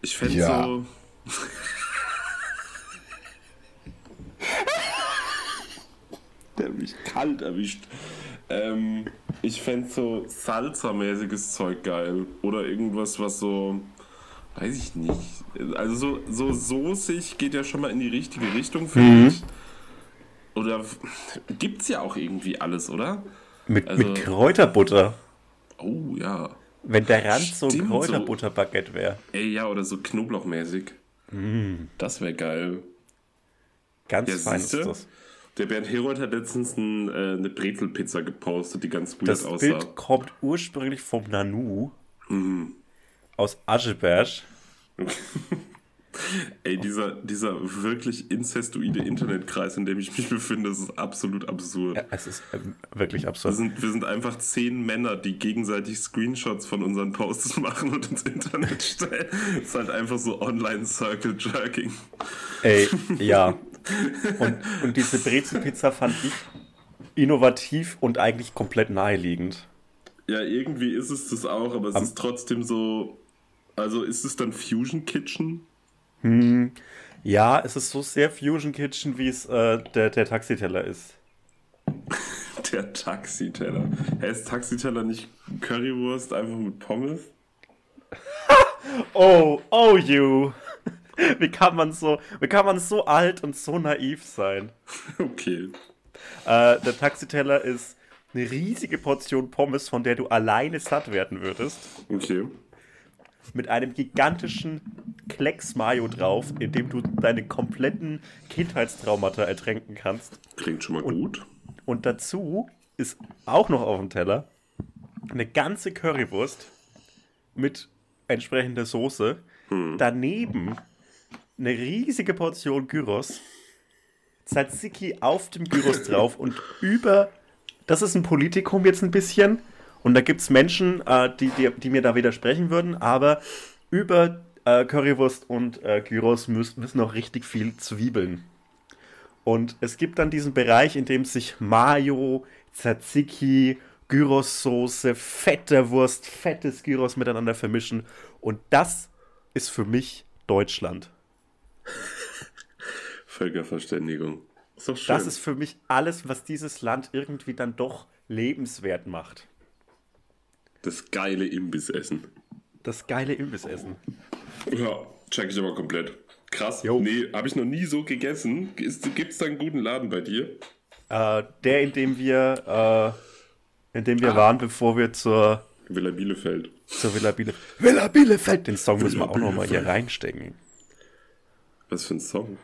S2: Ich fände
S3: Ja.
S2: so. Der hat mich kalt erwischt. Ähm, ich fände so Salsa-mäßiges Zeug geil. Oder irgendwas, was so. Weiß ich nicht. Also so, so soßig geht ja schon mal in die richtige Richtung, finde ich. Oder gibt's ja auch irgendwie alles, oder?
S3: Mit,
S2: Also-
S3: mit Kräuterbutter.
S2: Oh ja.
S3: Wenn der Rand so ein
S2: Stimmt, so.
S3: Kräuterbutterbaguette wäre.
S2: Ey, ja, oder so Knoblauchmäßig. Das wäre geil.
S3: Ganz
S2: Ja,
S3: fein ist das.
S2: Der Bernd Herold hat letztens ein, äh, eine Brezelpizza gepostet, die ganz gut
S3: Das
S2: aussah.
S3: Bild kommt ursprünglich vom Nanu
S2: Mhm.
S3: aus Ascheberg.
S2: Ey, dieser, dieser wirklich incestuide Internetkreis, in dem ich mich befinde, das ist absolut absurd.
S3: Ja, es ist ähm, wirklich
S2: Wir,
S3: absurd.
S2: sind, wir sind einfach zehn Männer, die gegenseitig Screenshots von unseren Posts machen und ins Internet stellen. Es ist halt einfach so Online-Circle-Jerking.
S3: Ey, ja. Und, und diese Brezelpizza fand ich innovativ und eigentlich komplett naheliegend.
S2: Ja, irgendwie ist es das auch, aber es
S3: Am-
S2: ist trotzdem so. Also ist es dann Fusion Kitchen?
S3: Ja, es ist so sehr Fusion Kitchen, wie es äh, der, der Taxiteller ist.
S2: Der Taxiteller. Hä, ist Taxiteller nicht Currywurst einfach mit Pommes?
S3: Oh, oh you. Wie kann man so, wie kann man so alt und so naiv sein?
S2: Okay.
S3: Äh, der Taxiteller ist eine riesige Portion Pommes, von der du alleine satt werden würdest.
S2: Okay.
S3: Mit einem gigantischen Klecks Mayo drauf, in dem du deine kompletten Kindheitstraumata ertränken kannst.
S2: Klingt schon mal gut.
S3: Und dazu ist auch noch auf dem Teller eine ganze Currywurst mit entsprechender Soße. Daneben eine riesige Portion Gyros. Tzatziki auf dem Gyros drauf und über. Das ist ein Politikum jetzt ein bisschen. Und da gibt es Menschen, äh, die, die, die mir da widersprechen würden, aber über äh, Currywurst und äh, Gyros müssen, müssen noch richtig viel Zwiebeln. Und es gibt dann diesen Bereich, in dem sich Mayo, Tzatziki, Gyrossoße, fette Wurst, fettes Gyros miteinander vermischen. Und das ist für mich Deutschland.
S2: Völkerverständigung. Ist doch schön.
S3: Das ist für mich alles, was dieses Land irgendwie dann doch lebenswert macht.
S2: das geile Imbissessen.
S3: Das geile Imbissessen.
S2: Ja, check ich aber komplett. Krass.
S3: Jo.
S2: Nee, habe ich noch nie so gegessen. Gibt es da einen guten Laden bei dir?
S3: Äh, der, in dem wir, äh, in dem wir waren, bevor wir zur,
S2: Villa Bielefeld.
S3: zur Villa Bielefeld. Villa Bielefeld! Den Song müssen wir
S2: Villa
S3: auch nochmal hier reinstecken.
S2: Was für ein Song?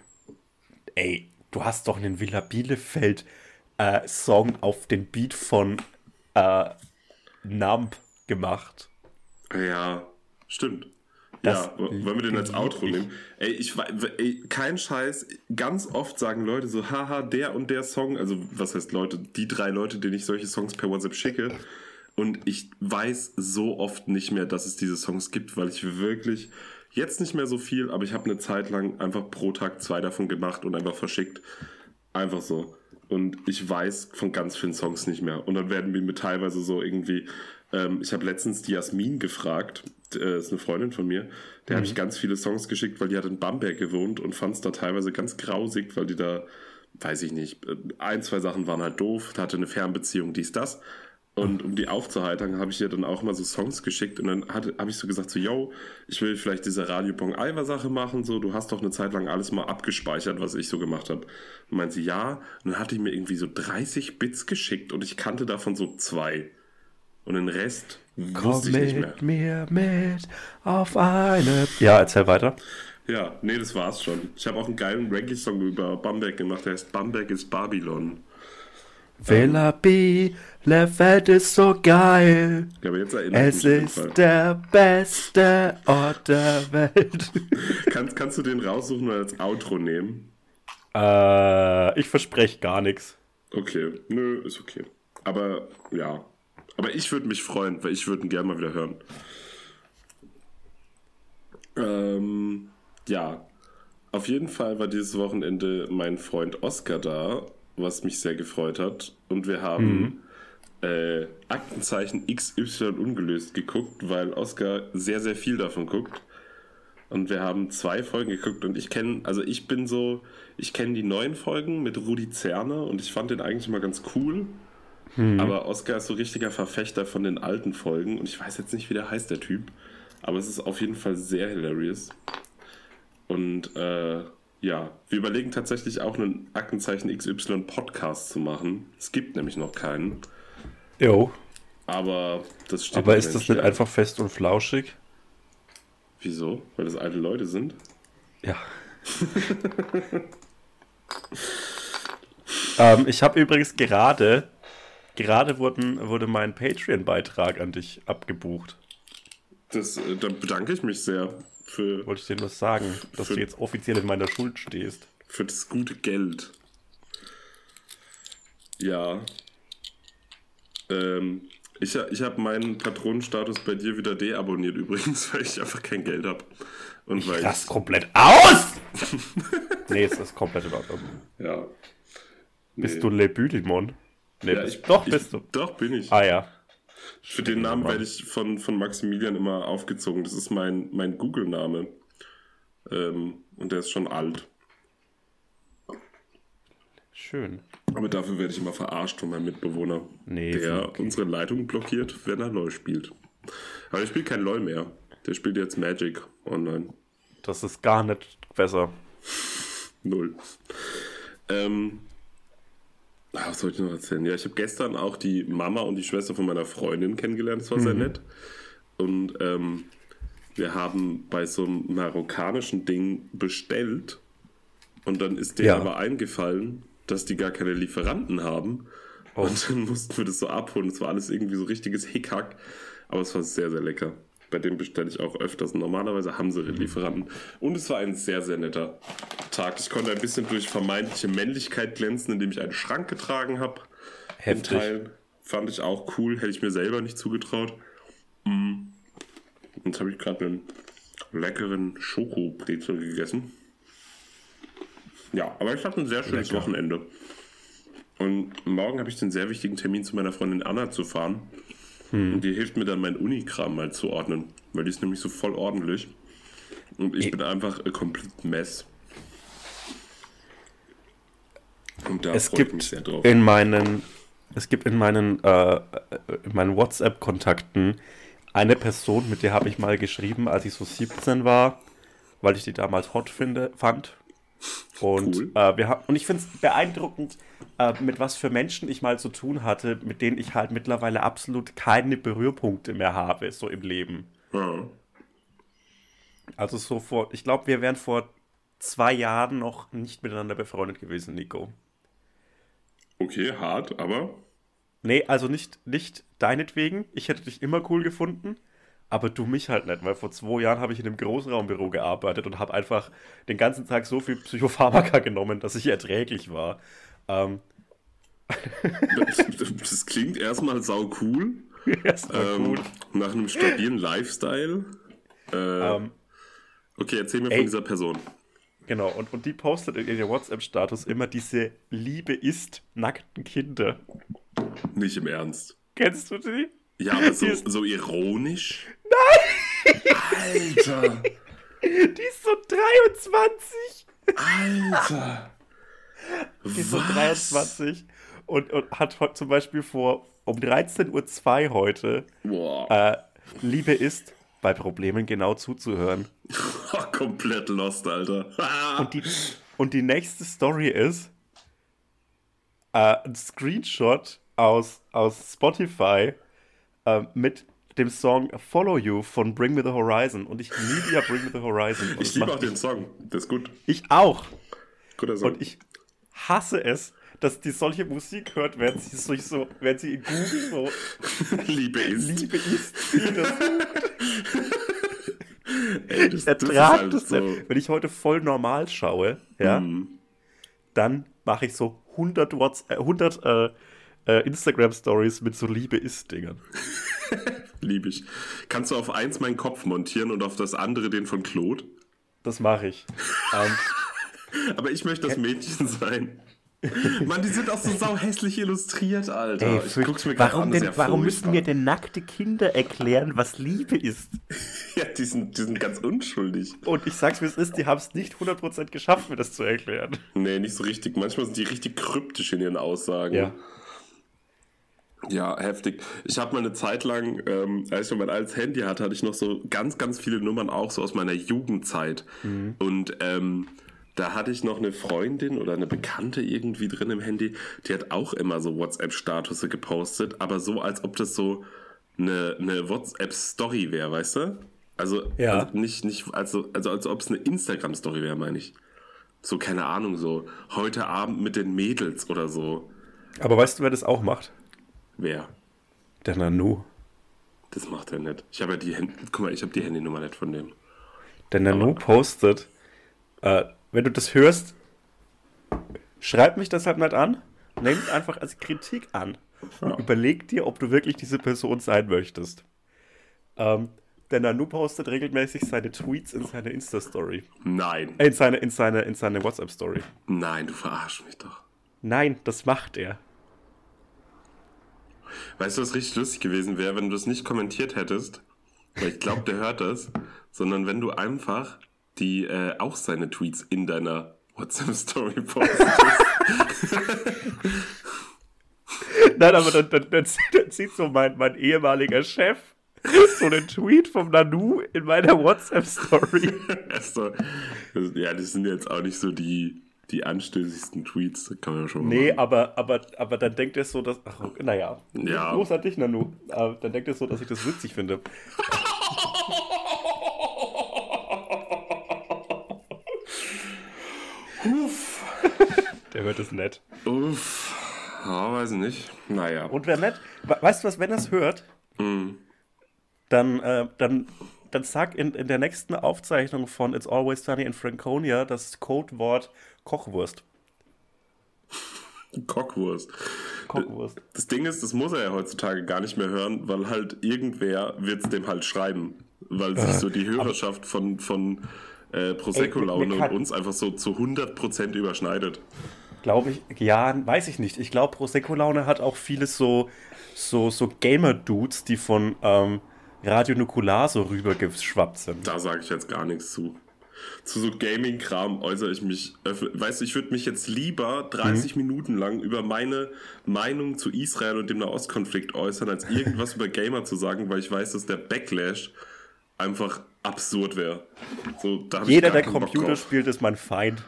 S3: Ey, du hast doch einen Villa Bielefeld äh, Song auf den Beat von äh, Nump gemacht.
S2: Ja, stimmt.
S3: Das
S2: ja, wollen wir den als Outro
S3: ich.
S2: nehmen? Ey, ich ey, kein Scheiß. Ganz oft sagen Leute so, haha, der und der Song, also was heißt Leute, die drei Leute, denen ich solche Songs per WhatsApp schicke. Und ich weiß so oft nicht mehr, dass es diese Songs gibt, weil ich wirklich jetzt nicht mehr so viel, aber ich habe eine Zeit lang einfach pro Tag zwei davon gemacht und einfach verschickt. Einfach so. Und ich weiß von ganz vielen Songs nicht mehr. Und dann werden wir mir teilweise so irgendwie. Ähm, ich habe letztens die Jasmin gefragt, äh, ist eine Freundin von mir. Der habe ich ganz viele Songs geschickt, weil die hat in Bamberg gewohnt und fand es da teilweise ganz grausig, weil die da, weiß ich nicht, äh, ein, zwei Sachen waren halt doof, hatte eine Fernbeziehung, dies, das. Und um die aufzuheitern, habe ich ihr dann auch mal so Songs geschickt und dann habe ich so gesagt, so, yo, ich will vielleicht diese Radio Bong Iver Sache machen, so, du hast doch eine Zeit lang alles mal abgespeichert, was ich so gemacht habe. Und meint sie, ja. Und dann hatte ich mir irgendwie so 30 Bits geschickt und ich kannte davon so zwei. Und den Rest
S3: Komm
S2: wusste ich nicht mehr.
S3: mit mir mit auf eine. Ja, erzähl weiter.
S2: Ja, nee, das war's schon. Ich habe auch einen geilen Reggae-Song über Bamberg gemacht, der heißt Bamberg ist Babylon.
S3: Villa Bielefeld ist so geil.
S2: Ja, aber jetzt erinnere ich
S3: Es ist der beste Ort der Welt.
S2: Kannst, kannst du den raussuchen und als Outro nehmen?
S3: äh, ich verspreche gar nichts.
S2: Okay, nö, ist okay. Aber ja. Aber ich würde mich freuen, weil ich würde ihn gerne mal wieder hören. Ähm, ja. Auf jeden Fall war dieses Wochenende mein Freund Oscar da, was mich sehr gefreut hat. Und wir haben äh, Aktenzeichen XY ungelöst geguckt, weil Oscar sehr, sehr viel davon guckt. Und wir haben zwei Folgen geguckt und ich kenne, also ich bin so, ich kenne die neuen Folgen mit Rudi Zerner und ich fand den eigentlich mal ganz cool. Aber Oscar ist so richtiger Verfechter von den alten Folgen und ich weiß jetzt nicht, wie der heißt, der Typ. Aber es ist auf jeden Fall sehr hilarious. Und äh, ja, wir überlegen tatsächlich auch einen Aktenzeichen XY Podcast zu machen. Es gibt nämlich noch keinen.
S3: Jo.
S2: Aber das steht
S3: Aber ist das nicht einfach fest und flauschig?
S2: Wieso? Weil das alte Leute sind?
S3: Ja. ähm, ich habe übrigens gerade, gerade wurden, wurde mein Patreon-Beitrag an dich abgebucht.
S2: Das, äh, da bedanke ich mich sehr für,
S3: Wollte ich dir nur sagen, dass
S2: Für-
S3: du jetzt offiziell in meiner Schuld stehst.
S2: für das gute Geld. Ja. Ähm, ich ich habe meinen Patronenstatus bei dir wieder deabonniert übrigens, weil ich einfach kein Geld habe. Und weil
S3: Rast komplett aus! nee, es ist komplett in Ordnung.
S2: ja.
S3: Bist
S2: Nee.
S3: du Le Büdimon? Nee,
S2: Ja,
S3: bist,
S2: ich,
S3: doch
S2: ich,
S3: bist du.
S2: Doch, bin ich.
S3: Ah ja.
S2: Für den Namen werde ich von, von Maximilian immer aufgezogen. Das ist mein, mein Google-Name. Ähm, und der ist schon alt.
S3: Schön.
S2: Aber dafür werde ich immer verarscht von meinem Mitbewohner,
S3: Nee,
S2: der
S3: okay.
S2: unsere Leitung blockiert, wenn er LOL spielt. Aber er spielt kein LOL mehr. Der spielt jetzt Magic online.
S3: Das ist gar nicht besser.
S2: Null. Ähm, ah, was soll ich noch erzählen? Ja, ich habe gestern auch die Mama und die Schwester von meiner Freundin kennengelernt. Das war sehr nett. Und ähm, wir haben bei so einem marokkanischen Ding bestellt. Und dann ist denen
S3: Ja.
S2: aber eingefallen, dass die gar keine Lieferanten haben.
S3: Oh.
S2: Und dann mussten wir das so abholen. Es war alles irgendwie so richtiges Hickhack. Aber es war sehr, sehr lecker. Bei dem bestelle ich auch öfters. Normalerweise haben sie Lieferanten. Und es war ein sehr, sehr netter Tag. Ich konnte ein bisschen durch vermeintliche Männlichkeit glänzen, indem ich einen Schrank getragen habe.
S3: Heftig.
S2: Teil. Fand ich auch cool. Hätte ich mir selber nicht zugetraut. Mm. Jetzt habe ich gerade einen leckeren Schokobrezel gegessen. Ja, aber ich hatte ein sehr schönes
S3: Lecker.
S2: Wochenende. Und morgen habe ich den sehr wichtigen Termin zu meiner Freundin Anna zu fahren. Und die hilft mir dann, mein Unikram mal zu ordnen. Weil die ist nämlich so voll ordentlich. Und ich
S3: Eh.
S2: bin einfach ein komplett Mess. Und da
S3: Es
S2: ich mich
S3: gibt
S2: sehr drauf.
S3: in meinen, es gibt in meinen, äh, in meinen WhatsApp-Kontakten eine Person, mit der habe ich mal geschrieben, als ich so 17 war, weil ich die damals hot finde, fand. Und,
S2: Cool.
S3: äh, wir haben, und ich finde es beeindruckend, äh, mit was für Menschen ich mal zu tun hatte, mit denen ich halt mittlerweile absolut keine Berührpunkte mehr habe, so im Leben.
S2: Ja.
S3: Also so vor, ich glaube, wir wären vor zwei Jahren noch nicht miteinander befreundet gewesen, Nico.
S2: Okay, hart, aber
S3: Nee, also nicht, nicht deinetwegen. Ich hätte dich immer cool gefunden, aber du mich halt nicht, weil vor zwei Jahren habe ich in einem Großraumbüro gearbeitet und habe einfach den ganzen Tag so viel Psychopharmaka genommen, dass ich erträglich war. Ähm,
S2: das, klingt erstmal sau cool.
S3: erstmal
S2: Ähm,
S3: cool.
S2: Nach einem stabilen Lifestyle. Äh,
S3: Ähm,
S2: okay, erzähl mir
S3: ey.
S2: von dieser Person.
S3: genau, und, und die postet in ihrem WhatsApp-Status immer diese Liebe ist nackten Kinder.
S2: Nicht im Ernst.
S3: Kennst du die?
S2: Ja, aber so,
S3: ist-
S2: so ironisch. Nein! Alter!
S3: Die ist so 23.
S2: Alter!
S3: Die ist so 23 und, und hat heute zum Beispiel vor um 13.02 Uhr heute
S2: Boah,
S3: äh, Liebe ist, bei Problemen genau zuzuhören.
S2: komplett lost, Alter.
S3: Und die, und die nächste Story ist äh, ein Screenshot aus, aus Spotify äh, mit dem Song Follow You von Bring Me the Horizon. Und ich liebe ja Bring Me the Horizon. Und
S2: ich
S3: das
S2: liebe auch den Song. Der ist gut.
S3: Ich auch.
S2: Guter Song.
S3: Und ich hasse es, dass die solche Musik hört, während sie sich so, während sie in Google so
S2: Liebe ist.
S3: Liebe ist, das
S2: Ey, das,
S3: Ich
S2: das ist
S3: ertrag
S2: halt
S3: das
S2: so.
S3: Wenn ich heute voll normal schaue, ja,
S2: Mhm.
S3: dann mache ich so 100, Whats äh, 100 äh, äh, Instagram-Stories mit so Liebe ist-Dingern.
S2: Liebe ich. Kannst du auf eins meinen Kopf montieren und auf das andere den von Claude?
S3: Das mache ich. ähm,
S2: Aber ich möchte das Mädchen sein. Mann, die sind auch so sau hässlich illustriert, Alter. ich guck's mir
S3: warum
S2: an,
S3: denn,
S2: ja
S3: warum müssen mir denn nackte Kinder erklären, was Liebe ist?
S2: Ja, die sind, die sind ganz unschuldig.
S3: Und ich sag's wie es ist, die haben es nicht 100% geschafft, mir das zu erklären.
S2: Nee, nicht so richtig. Manchmal sind die richtig kryptisch in ihren Aussagen.
S3: Ja.
S2: Ja, heftig. Ich habe mal eine Zeit lang, ähm, als ich noch mein altes Handy hatte, hatte ich noch so ganz, ganz viele Nummern auch so aus meiner Jugendzeit. Und ähm, da hatte ich noch eine Freundin oder eine Bekannte irgendwie drin im Handy, die hat auch immer so WhatsApp-Statusse gepostet, aber so, als ob das so eine, eine WhatsApp-Story wäre, weißt du? Also,
S3: Ja.
S2: also nicht, nicht, also, also als ob es eine Instagram-Story wäre, meine ich. So, keine Ahnung, so heute Abend mit den Mädels oder so.
S3: Aber weißt du, wer das auch macht?
S2: Wer?
S3: Der Nanu.
S2: Das macht er nicht. Ich habe ja die Hand Guck mal, ich habe die Handynummer nicht von dem.
S3: Der Nanu postet, äh, wenn du das hörst, schreib mich deshalb nicht an, nimm es einfach als Kritik an und
S2: Ja.
S3: überleg dir, ob du wirklich diese Person sein möchtest. Ähm, der Nanu postet regelmäßig seine Tweets in seine Insta-Story.
S2: Nein.
S3: Äh, in seine, in seine, in seine WhatsApp-Story.
S2: Nein, du verarschst mich doch.
S3: Nein, das macht er.
S2: Weißt du, was richtig lustig gewesen wäre, wenn du das nicht kommentiert hättest? Weil ich glaube, der hört das. Sondern wenn du einfach die äh, auch seine Tweets in deiner WhatsApp-Story postest.
S3: Nein, aber dann, dann, dann, dann sieht so mein, mein ehemaliger Chef so einen Tweet vom Nanu in meiner WhatsApp-Story.
S2: Ja, das sind jetzt auch nicht so die, die anstößigsten Tweets, kann man ja schon mal
S3: Nee, aber, aber, aber dann denkt er so, dass. Ach, naja.
S2: Ja.
S3: Los an dich, Nanu. Aber dann denkt er so, dass ich das witzig finde. Der hört es nett.
S2: Uff, ja, weiß ich nicht. Naja.
S3: Und wer nett, we- weißt du was, wenn er es hört, dann, äh, dann, dann sag in, in der nächsten Aufzeichnung von It's Always Sunny in Franconia das Codewort Kochwurst.
S2: Cockwurst.
S3: Kochwurst.
S2: Das Ding ist, das muss er ja heutzutage gar nicht mehr hören, weil halt irgendwer wird es dem halt schreiben. Weil sich so die Hörerschaft von, von äh, Prosecco-Laune und uns einfach so zu 100% überschneidet.
S3: Glaube ich, ja, weiß ich nicht. Ich glaube, Prosecco-Laune hat auch viele so, so, so Gamer-Dudes, die von ähm, Radio Nukular so rübergeschwappt sind.
S2: Da sage ich jetzt gar nichts zu. Zu so Gaming-Kram äußere ich mich. Weißt du, ich würde mich jetzt lieber 30 Minuten lang über meine Meinung zu Israel und dem Nahostkonflikt äußern, als irgendwas über Gamer zu sagen, weil ich weiß, dass der Backlash einfach absurd wäre. So,
S3: Jeder, der Computer spielt, ist mein Feind.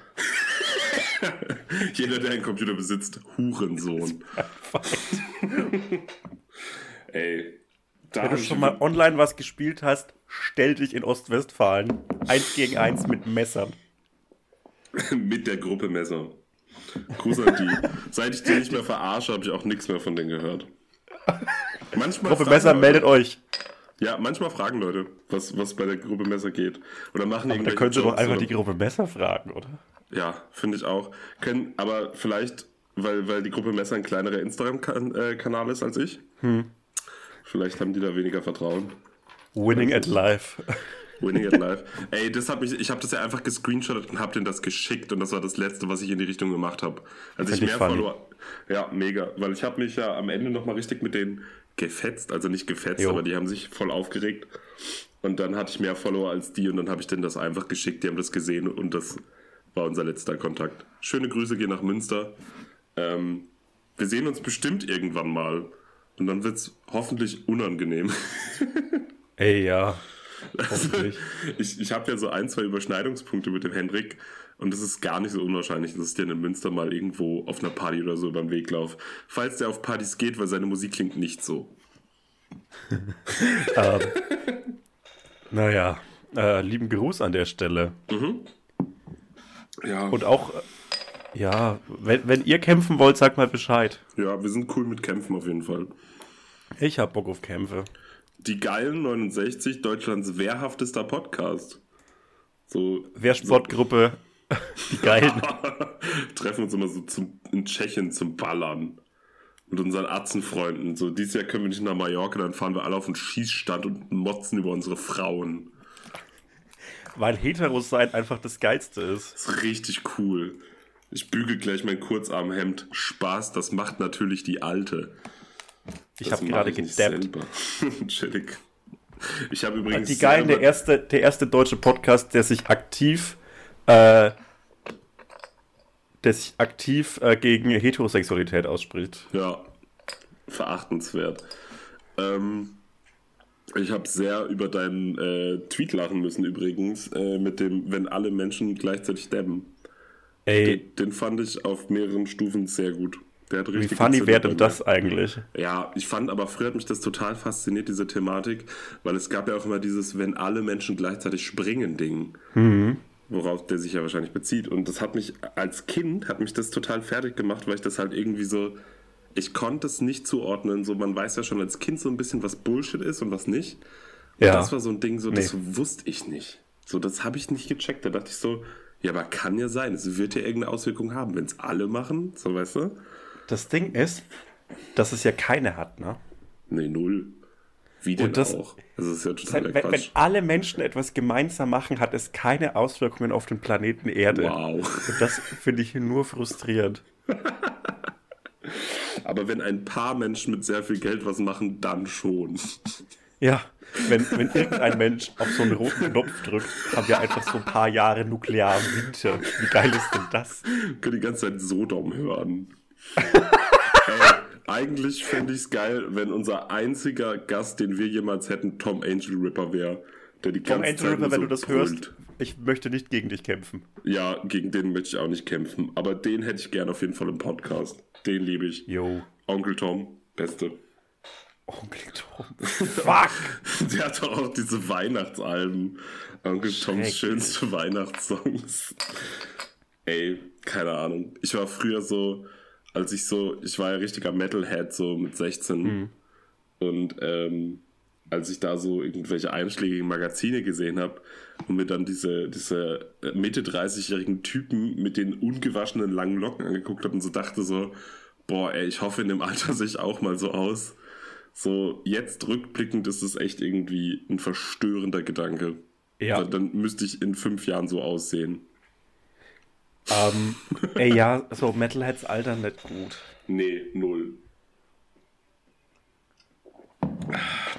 S2: Jeder, der einen Computer besitzt, Hurensohn. Ey. Da
S3: Wenn du schon mal online was gespielt hast, stell dich in Ostwestfalen. Eins gegen eins mit Messern.
S2: mit der Gruppe Messer. Gruß an die. Seit ich die nicht mehr verarsche, habe ich auch nichts mehr von denen gehört. Manchmal
S3: Gruppe Messer,
S2: Leute-
S3: meldet euch.
S2: Ja, manchmal fragen Leute, was, was bei der Gruppe Messer geht. Oder machen
S3: Aber da könnt ihr doch einfach
S2: oder-
S3: die Gruppe Messer fragen, oder?
S2: Ja, finde ich auch. Können, aber vielleicht, weil, weil die Gruppe Messer ein kleinerer Instagram-Kanal ist als ich.
S3: Hm.
S2: Vielleicht haben die da weniger Vertrauen.
S3: Winning at life.
S2: Winning at Life. Ey, das hat mich, ich habe das ja einfach gescreenshottet und habe denen das geschickt und das war das Letzte, was ich in die Richtung gemacht habe. Als ich
S3: ich
S2: mehr. Follower. Ja, mega. Weil ich habe mich ja am Ende nochmal richtig mit denen gefetzt. Also nicht gefetzt,
S3: Jo.
S2: aber die haben sich voll aufgeregt. Und dann hatte ich mehr Follower als die und dann habe ich denen das einfach geschickt. Die haben das gesehen und das war unser letzter Kontakt. Schöne Grüße gehen nach Münster. Ähm, wir sehen uns bestimmt irgendwann mal. Und dann wird es hoffentlich unangenehm.
S3: Ey, ja. Hoffentlich.
S2: Ich, ich habe ja so ein, zwei Überschneidungspunkte mit dem Hendrik und es ist gar nicht so unwahrscheinlich, dass ich dir in Münster mal irgendwo auf einer Party oder so über den Weg laufe. Falls der auf Partys geht, weil seine Musik klingt nicht so.
S3: Naja, äh, lieben Gruß an der Stelle.
S2: Ja,
S3: Und auch, äh, ja, wenn, wenn ihr kämpfen wollt, sagt mal Bescheid.
S2: ja, wir sind cool mit Kämpfen auf jeden Fall.
S3: Ich hab Bock auf Kämpfe.
S2: Die geilen 69, Deutschlands wehrhaftester Podcast. So,
S3: Wehrsportgruppe, die Geilen.
S2: treffen uns immer so zum, in Tschechien zum Ballern. Mit unseren Atzenfreunden. So, dieses Jahr können wir nicht nach Mallorca, dann fahren wir alle auf den Schießstand und motzen über unsere Frauen.
S3: Weil Heteros sein einfach das Geilste ist.
S2: Das ist richtig cool. Ich bügel gleich mein Kurzarmhemd. Spaß, das macht natürlich die Alte.
S3: Ich habe gerade gedappt.
S2: Chillig. Ich habe übrigens.
S3: Die Geilen, der erste, der erste deutsche Podcast, der sich aktiv, äh, der sich aktiv äh, gegen Heterosexualität ausspricht.
S2: Ja, verachtenswert. Ähm, ich habe sehr über deinen äh, Tweet lachen müssen übrigens, äh, mit dem, wenn alle Menschen gleichzeitig dabben.
S3: Ey,
S2: Den, den fand ich auf mehreren Stufen sehr gut.
S3: Wie funny wäre denn das eigentlich?
S2: Ja, ich fand aber früher hat mich das total fasziniert, diese Thematik, weil es gab ja auch immer dieses, wenn alle Menschen gleichzeitig springen Ding, worauf der sich ja wahrscheinlich bezieht. Und das hat mich als Kind, hat mich das total fertig gemacht, weil ich das halt irgendwie so, ich konnte es nicht zuordnen, so man weiß ja schon als Kind so ein bisschen, was Bullshit ist und was nicht. Und
S3: Ja.
S2: das war so ein Ding, so das
S3: Nee.
S2: wusste ich nicht. So, das habe ich nicht gecheckt. Da dachte ich so, ja, aber kann ja sein, es wird ja irgendeine Auswirkung haben, wenn es alle machen, so weißt du?
S3: Das Ding ist, dass es ja keine hat, ne?
S2: Nee, null. Wie denn
S3: Und das-
S2: auch? Das ist ja
S3: Wenn,
S2: totaler
S3: wenn, wenn alle Menschen etwas gemeinsam machen, hat es keine Auswirkungen auf den Planeten Erde.
S2: Wow.
S3: Und das finde ich nur frustrierend.
S2: Aber wenn ein paar Menschen mit sehr viel Geld was machen, dann schon.
S3: Ja, wenn, wenn irgendein Mensch auf so einen roten Knopf drückt, haben wir einfach so ein paar Jahre Nuklearwinter. Wie geil ist denn das?
S2: Können die ganze Zeit Sodom hören. Ey, Eigentlich fände ich es geil, wenn unser einziger Gast, den wir jemals hätten, Tom Angel Ripper wäre. Der die
S3: Tom
S2: ganze
S3: Angel
S2: Zeit
S3: Ripper,
S2: nur
S3: wenn
S2: so
S3: du das
S2: brüllt.
S3: hörst, ich möchte nicht gegen dich kämpfen.
S2: Ja, gegen den möchte ich auch nicht kämpfen. Aber den hätte ich gerne auf jeden Fall im Podcast. Den liebe ich.
S3: Yo.
S2: Onkel Tom, beste.
S3: Onkel Tom. Fuck!
S2: Der hat doch auch diese Weihnachtsalben. Onkel Toms schönste Weihnachtssongs. Ey, keine Ahnung. Ich war früher so, als ich so, ich war ja richtiger Metalhead so mit 16. Und ähm, als ich da so irgendwelche einschlägigen Magazine gesehen habe und mir dann diese, diese äh, Mitte 30-jährigen Typen mit den ungewaschenen langen Locken angeguckt habe und so dachte so, boah, ey, ich hoffe in dem Alter sehe ich auch mal so aus. So, jetzt rückblickend ist es echt irgendwie ein verstörender Gedanke.
S3: Ja.
S2: Dann, dann müsste ich in fünf Jahren so aussehen.
S3: Ähm, ey, ja, so Metalheads altern nicht gut.
S2: Nee, null.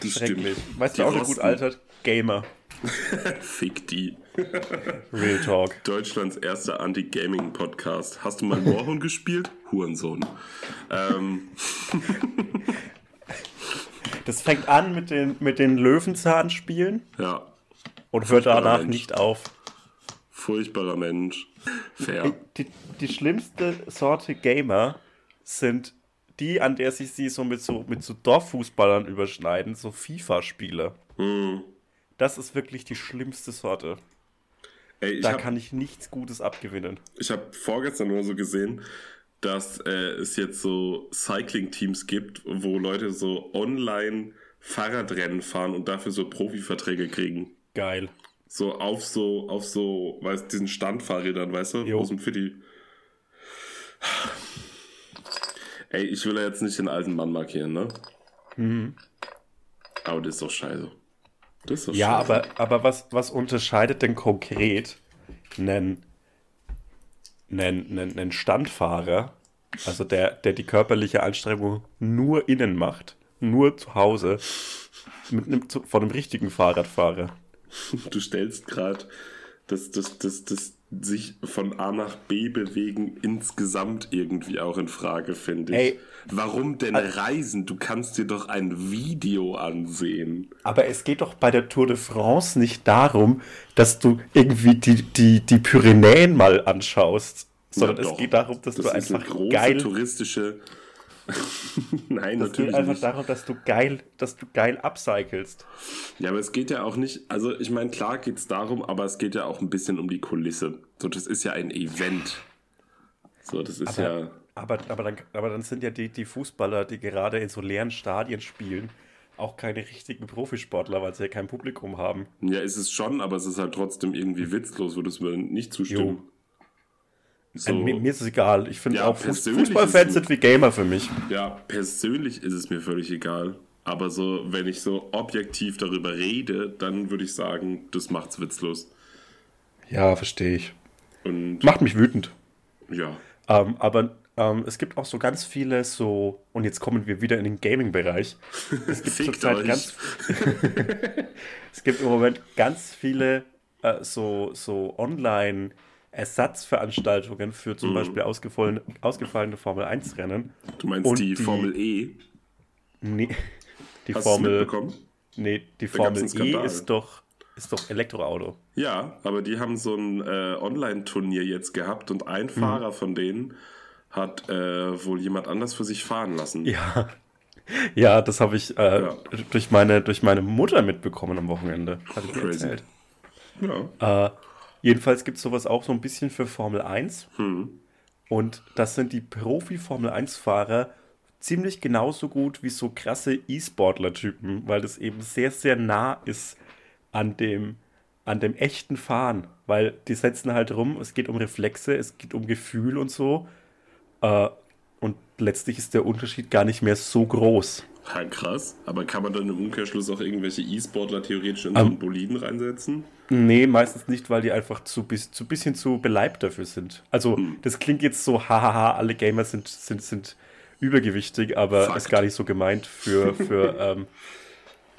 S2: Das
S3: Schrecklich.
S2: stimmt.
S3: Weißt du auch, wer gut altert? Gamer.
S2: Fick die.
S3: Real Talk.
S2: Deutschlands erster Anti-Gaming-Podcast. Hast du mal Warhorn gespielt? Hurensohn. Ähm,
S3: Das fängt an mit den, mit den Löwenzahnspielen
S2: ja,
S3: und hört danach nicht auf.
S2: furchtbarer Mensch. Fair.
S3: Die, die schlimmste Sorte Gamer sind die, an der sich sie so mit so, mit so Dorffußballern überschneiden, so FIFA-Spieler.
S2: Hm.
S3: Das ist wirklich die schlimmste Sorte.
S2: Ey,
S3: Da
S2: habe
S3: kann ich nichts Gutes abgewinnen.
S2: ich hab vorgestern nur so gesehen, dass äh, es jetzt so Cycling-Teams gibt, wo Leute so online Fahrradrennen fahren und dafür so Profiverträge kriegen.
S3: Geil.
S2: So auf so, auf so, weißt diesen Standfahrrädern, weißt du,
S3: Jo.
S2: aus dem Fitti. Ey, ich will ja jetzt nicht den alten Mann markieren, ne? Aber das ist doch scheiße. Das ist doch
S3: Mhm. Ja,
S2: scheiße.
S3: aber, aber was, was unterscheidet denn konkret einen, einen, einen, einen Standfahrer, also der, der die körperliche Anstrengung nur innen macht, nur zu Hause, mit einem, von einem richtigen Fahrradfahrer?
S2: Du stellst gerade das, das, das, das sich von A nach B bewegen insgesamt irgendwie auch in Frage, finde ich.
S3: Ey.
S2: Warum denn reisen? Du kannst dir doch ein Video ansehen.
S3: Aber es geht doch bei der Tour de France nicht darum, dass du irgendwie die, die, die Pyrenäen mal anschaust, sondern
S2: Ja,
S3: es geht darum, dass
S2: das
S3: du einfach
S2: eine große
S3: geil
S2: touristische. Nein,
S3: Es
S2: natürlich
S3: geht einfach
S2: nicht.
S3: darum, dass du geil, dass du geil upcyclest.
S2: Ja, aber es geht ja auch nicht, also ich meine, klar geht es darum, aber es geht ja auch ein bisschen um die Kulisse. So, das ist ja ein Event. So, das ist ja.
S3: Aber, aber, dann, aber dann sind ja die, die Fußballer, die gerade in so leeren Stadien spielen, auch keine richtigen Profisportler, weil sie ja kein Publikum haben.
S2: Ja, ist es schon, aber es ist halt trotzdem irgendwie witzlos, würdest du mir nicht zustimmen. So,
S3: Äh, mir, mir ist es egal. Ich finde
S2: Ja,
S3: auch Fußballfans sind wie Gamer für mich.
S2: ja, persönlich ist es mir völlig egal. Aber so, wenn ich so objektiv darüber rede, dann würde ich sagen, das macht's witzlos.
S3: Ja, verstehe ich.
S2: Und
S3: Macht mich wütend.
S2: ja,
S3: Ähm, aber ähm, es gibt auch so ganz viele so, und jetzt kommen wir wieder in den Gaming-Bereich. Es gibt zurzeit ganz, es gibt im Moment ganz viele äh, so, so Online-Ersatzveranstaltungen für
S2: Mhm.
S3: zum Beispiel ausgefallene, ausgefallene Formel 1-Rennen.
S2: du meinst
S3: Und
S2: die,
S3: die-
S2: Formel E?
S3: Nee, die
S2: Hast
S3: Formel,
S2: mitbekommen?
S3: nee, die
S2: gab's
S3: Formel E ist doch, ist doch Elektroauto.
S2: Ja, aber die haben so ein äh, Online-Turnier jetzt gehabt und ein
S3: Mhm.
S2: Fahrer von denen hat äh, wohl jemand anders für sich fahren lassen.
S3: Ja. Ja, das habe ich äh,
S2: Ja.
S3: durch, meine, durch meine Mutter mitbekommen am Wochenende. Hat ich mir
S2: Crazy.
S3: erzählt.
S2: Ja.
S3: Jedenfalls gibt es sowas auch so ein bisschen für Formel 1.
S2: Hm.
S3: Und das sind die Profi-Formel 1-Fahrer ziemlich genauso gut wie so krasse E-Sportler-Typen, weil das eben sehr, sehr nah ist an dem, an dem echten Fahren. Weil die setzen halt rum, es geht um Reflexe, es geht um Gefühl und so. Äh, und letztlich ist der Unterschied gar nicht mehr so groß.
S2: Ja, krass. Aber kann man dann im Umkehrschluss auch irgendwelche E-Sportler theoretisch in so
S3: Ähm.
S2: einen Boliden reinsetzen?
S3: Nee, meistens nicht, weil die einfach zu, bis, zu bisschen zu beleibt dafür sind. Also, das klingt jetzt so, hahaha, alle Gamer sind, sind, sind übergewichtig, aber
S2: Fakt.
S3: ist gar nicht so gemeint. Für, für, ähm,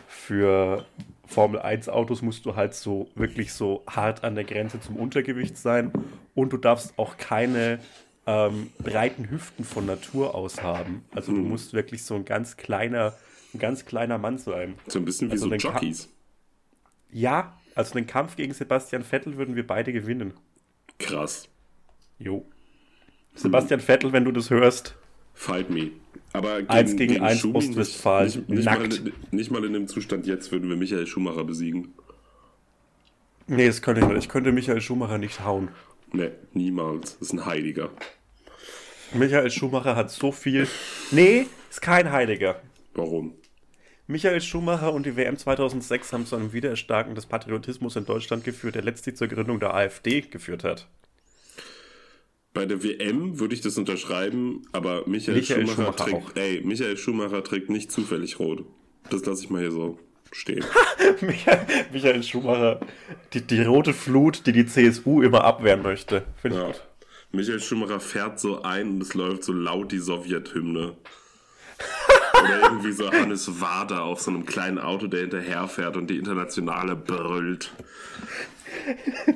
S3: für Formel 1 Autos musst du halt so wirklich so hart an der Grenze zum Untergewicht sein und du darfst auch keine ähm, breiten Hüften von Natur aus haben. Also du
S2: Mhm.
S3: musst wirklich so ein ganz kleiner, ein ganz kleiner Mann sein.
S2: So ein bisschen wie
S3: Also
S2: so Jockeys.
S3: Ja, also den Kampf gegen Sebastian Vettel würden wir beide gewinnen.
S2: Krass.
S3: Jo. Sebastian Vettel, wenn du das hörst,
S2: Fight me. Aber gegen,
S3: Eins gegen eins
S2: Schumi nicht-
S3: Ostwestfalen,
S2: Nicht, nicht, mal,
S3: nackt.
S2: nicht mal in dem Zustand jetzt würden wir Michael Schumacher besiegen.
S3: nee, das könnte ich nicht. Ich könnte Michael Schumacher nicht hauen.
S2: Nee, niemals. Das ist ein Heiliger.
S3: Michael Schumacher hat so viel. Nee, ist kein Heiliger.
S2: Warum?
S3: Michael Schumacher und die WM 2006 haben zu einem Wiedererstarken des Patriotismus in Deutschland geführt, der letztlich zur Gründung der AfD geführt hat.
S2: Bei der WM würde ich das unterschreiben, aber Michael,
S3: Michael
S2: Schumacher,
S3: Schumacher
S2: trägt, ey, Michael Schumacher trägt nicht zufällig rot. Das lasse ich mal hier so stehen.
S3: Michael, Michael Schumacher, die, die rote Flut, die die CSU immer abwehren möchte. Finde ich
S2: Ja.
S3: gut.
S2: Michael Schumacher fährt so ein und es läuft so laut die Sowjethymne. Oder irgendwie so Hannes Wader auf so einem kleinen Auto, der hinterherfährt und die Internationale brüllt.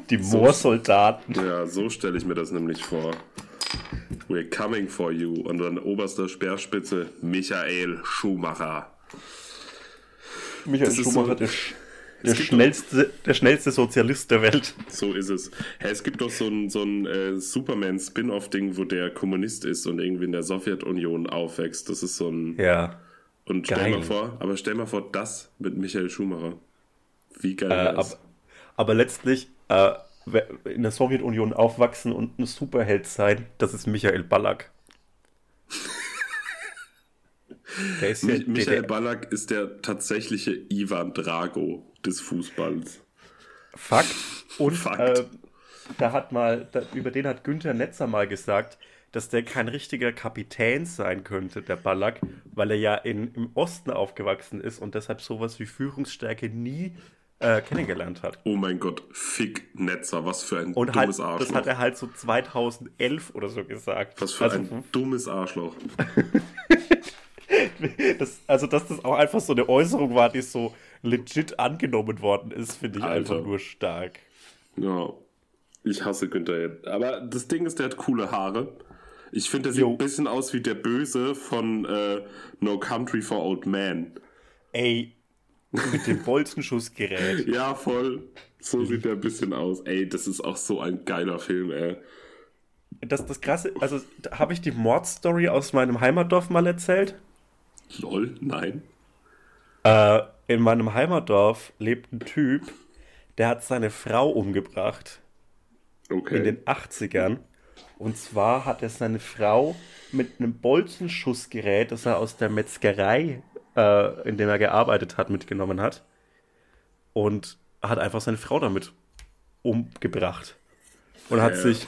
S3: Die Moorsoldaten.
S2: Ja, so stelle ich mir das nämlich vor. We're coming for you. Und dann oberster Speerspitze Michael Schumacher.
S3: Michael
S2: Das ist
S3: Schumacher,
S2: so-
S3: der, sch- der, schnellste, der schnellste Sozialist der Welt.
S2: So ist es. Hey, es gibt doch so ein, so ein äh, Superman-Spin-Off-Ding, wo der Kommunist ist und irgendwie in der Sowjetunion aufwächst. Das ist so ein.
S3: Ja.
S2: Und stell
S3: Geil.
S2: mal vor, aber stell mal vor, das mit Michael Schumacher. Wie geil
S3: Äh,
S2: das?
S3: aber letztlich äh, in der Sowjetunion aufwachsen und ein Superheld sein, das ist Michael Ballack. Der ist ja,
S2: Mi-
S3: der,
S2: Michael
S3: der,
S2: Ballack ist der tatsächliche Ivan Drago des Fußballs.
S3: Fakt. Und
S2: Fakt.
S3: Äh, da hat mal, da, über den hat Günther Netzer mal gesagt, dass der kein richtiger Kapitän sein könnte, der Ballack, weil er ja in, im Osten aufgewachsen ist und deshalb sowas wie Führungsstärke nie äh, kennengelernt hat.
S2: Oh mein Gott, Fick Netzer, was für ein
S3: Und halt,
S2: dummes Arschloch.
S3: das hat er halt so 2011 oder so gesagt.
S2: was für
S3: also,
S2: ein dummes Arschloch.
S3: das, also, dass das auch einfach so eine Äußerung war, die so legit angenommen worden ist, finde ich
S2: Alter.
S3: einfach nur stark.
S2: Ja, ich hasse Günther jetzt. Aber das Ding ist, der hat coole Haare. Ich finde, der sieht
S3: Jo.
S2: ein bisschen aus wie der Böse von äh, No Country for Old Men.
S3: Ey, mit dem Bolzenschussgerät.
S2: Ja, voll. So sieht der ein bisschen aus. Ey, das ist auch so ein geiler Film, ey.
S3: Das, das krasse, also habe ich die Mordstory aus meinem Heimatdorf mal erzählt?
S2: Lol, nein.
S3: Äh, in meinem Heimatdorf lebt ein Typ, der hat seine Frau umgebracht
S2: Okay.
S3: in den 80ern. Und zwar hat er seine Frau mit einem Bolzenschussgerät, das er aus der Metzgerei, äh, in dem er gearbeitet hat, mitgenommen hat. Und hat einfach seine Frau damit umgebracht. Und hat
S2: Äh.
S3: sich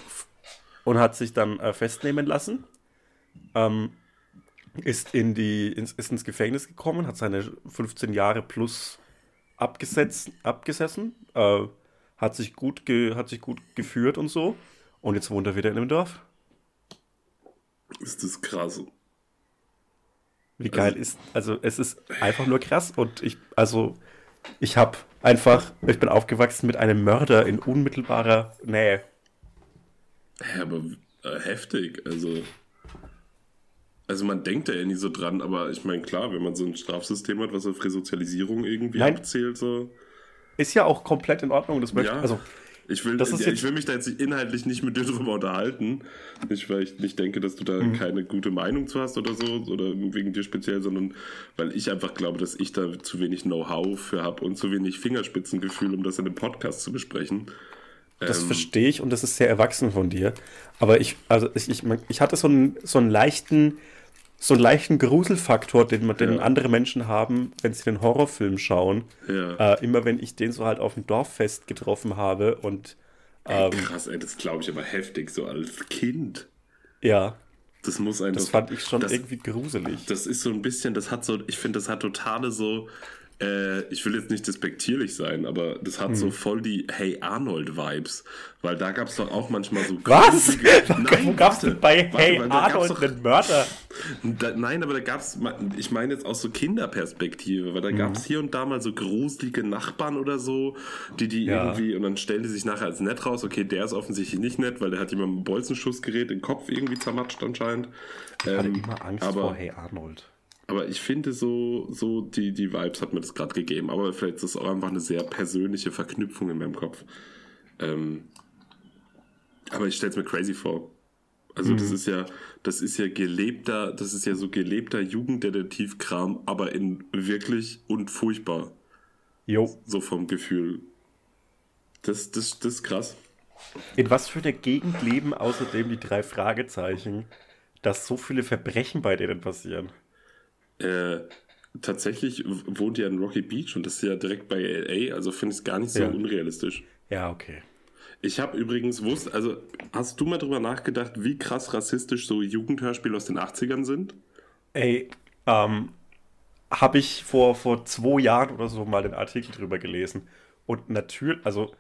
S3: und hat sich dann äh, festnehmen lassen. Ähm, ist, in die, ins, ist ins Gefängnis gekommen, hat seine 15 Jahre plus abgesetzt, abgesessen, äh, hat, sich gut ge, hat sich gut geführt und so. Und jetzt wohnt er wieder in dem Dorf.
S2: ist das krass.
S3: Wie geil ist, also es ist einfach nur krass und ich, also ich habe einfach, ich bin aufgewachsen mit einem Mörder in unmittelbarer Nähe.
S2: Hä, aber äh, heftig. Also, also man denkt da ja nie so dran, aber ich meine, klar, wenn man so ein Strafsystem hat, was auf Resozialisierung irgendwie
S3: Nein.
S2: abzielt, so.
S3: Ist ja auch komplett in Ordnung, das möchte
S2: Ja.
S3: also
S2: Ich will,
S3: Das ist
S2: ich will mich da jetzt inhaltlich nicht mit dir drüber unterhalten. Nicht, weil ich nicht denke, dass du da
S3: Mhm.
S2: keine gute Meinung zu hast oder so, oder wegen dir speziell, sondern weil ich einfach glaube, dass ich da zu wenig Know-how für habe und zu wenig Fingerspitzengefühl, um das in einem Podcast zu besprechen.
S3: Das
S2: Ähm,
S3: verstehe ich und das ist sehr erwachsen von dir. Aber ich, also ich, ich, ich hatte so einen, so einen leichten, so einen leichten Gruselfaktor, den, man, den
S2: Ja.
S3: andere Menschen haben, wenn sie den Horrorfilm schauen.
S2: Ja.
S3: Äh, immer wenn ich den so halt auf dem Dorffest getroffen habe und ähm,
S2: Krass, ey, das glaube ich aber heftig, so als Kind.
S3: ja,
S2: Das muss ein
S3: das fand ich schon
S2: das,
S3: irgendwie gruselig.
S2: Das ist so ein bisschen, das hat so, ich finde, das hat totale so äh, ich will jetzt nicht despektierlich sein, aber das hat
S3: Hm.
S2: so voll die Hey Arnold-Vibes. Weil da gab es doch auch manchmal so.
S3: Was? Wo gab's denn bei
S2: warte,
S3: Hey Arnold
S2: doch-
S3: einen Mörder?
S2: Da, nein, aber da gab es, ich meine jetzt aus so Kinderperspektive, weil da gab
S3: Mhm.
S2: es hier und da mal so gruselige Nachbarn oder so, die die
S3: Ja.
S2: irgendwie, und dann stellen die sich nachher als nett raus, okay, der ist offensichtlich nicht nett, weil der hat jemand mit einem Bolzenschussgerät den Kopf irgendwie zermatscht anscheinend.
S3: Ich hatte
S2: Ähm,
S3: immer Angst
S2: aber,
S3: vor Hey Arnold.
S2: Aber ich finde so, so die, die Vibes hat mir das gerade gegeben, aber vielleicht ist das auch einfach eine sehr persönliche Verknüpfung in meinem Kopf. Ähm, aber ich stelle es mir crazy vor. Also das ist ja, das ist ja gelebter, das ist ja so gelebter Jugenddetektivkram, aber in wirklich und furchtbar,
S3: Jo.
S2: so vom Gefühl. Das, das, das ist krass.
S3: In was für einer Gegend leben außerdem die drei Fragezeichen, dass so viele Verbrechen bei denen passieren?
S2: Äh, tatsächlich wohnt ihr in Rocky Beach und das ist ja direkt bei LA, also finde ich es gar nicht so
S3: Ja.
S2: unrealistisch.
S3: Ja, okay.
S2: Ich habe übrigens wusst, also hast du mal drüber nachgedacht, wie krass rassistisch so Jugendhörspiele aus den 80ern sind?
S3: Ey, ähm, habe ich vor, vor zwei Jahren oder so mal den Artikel drüber gelesen. Und natürlich, also,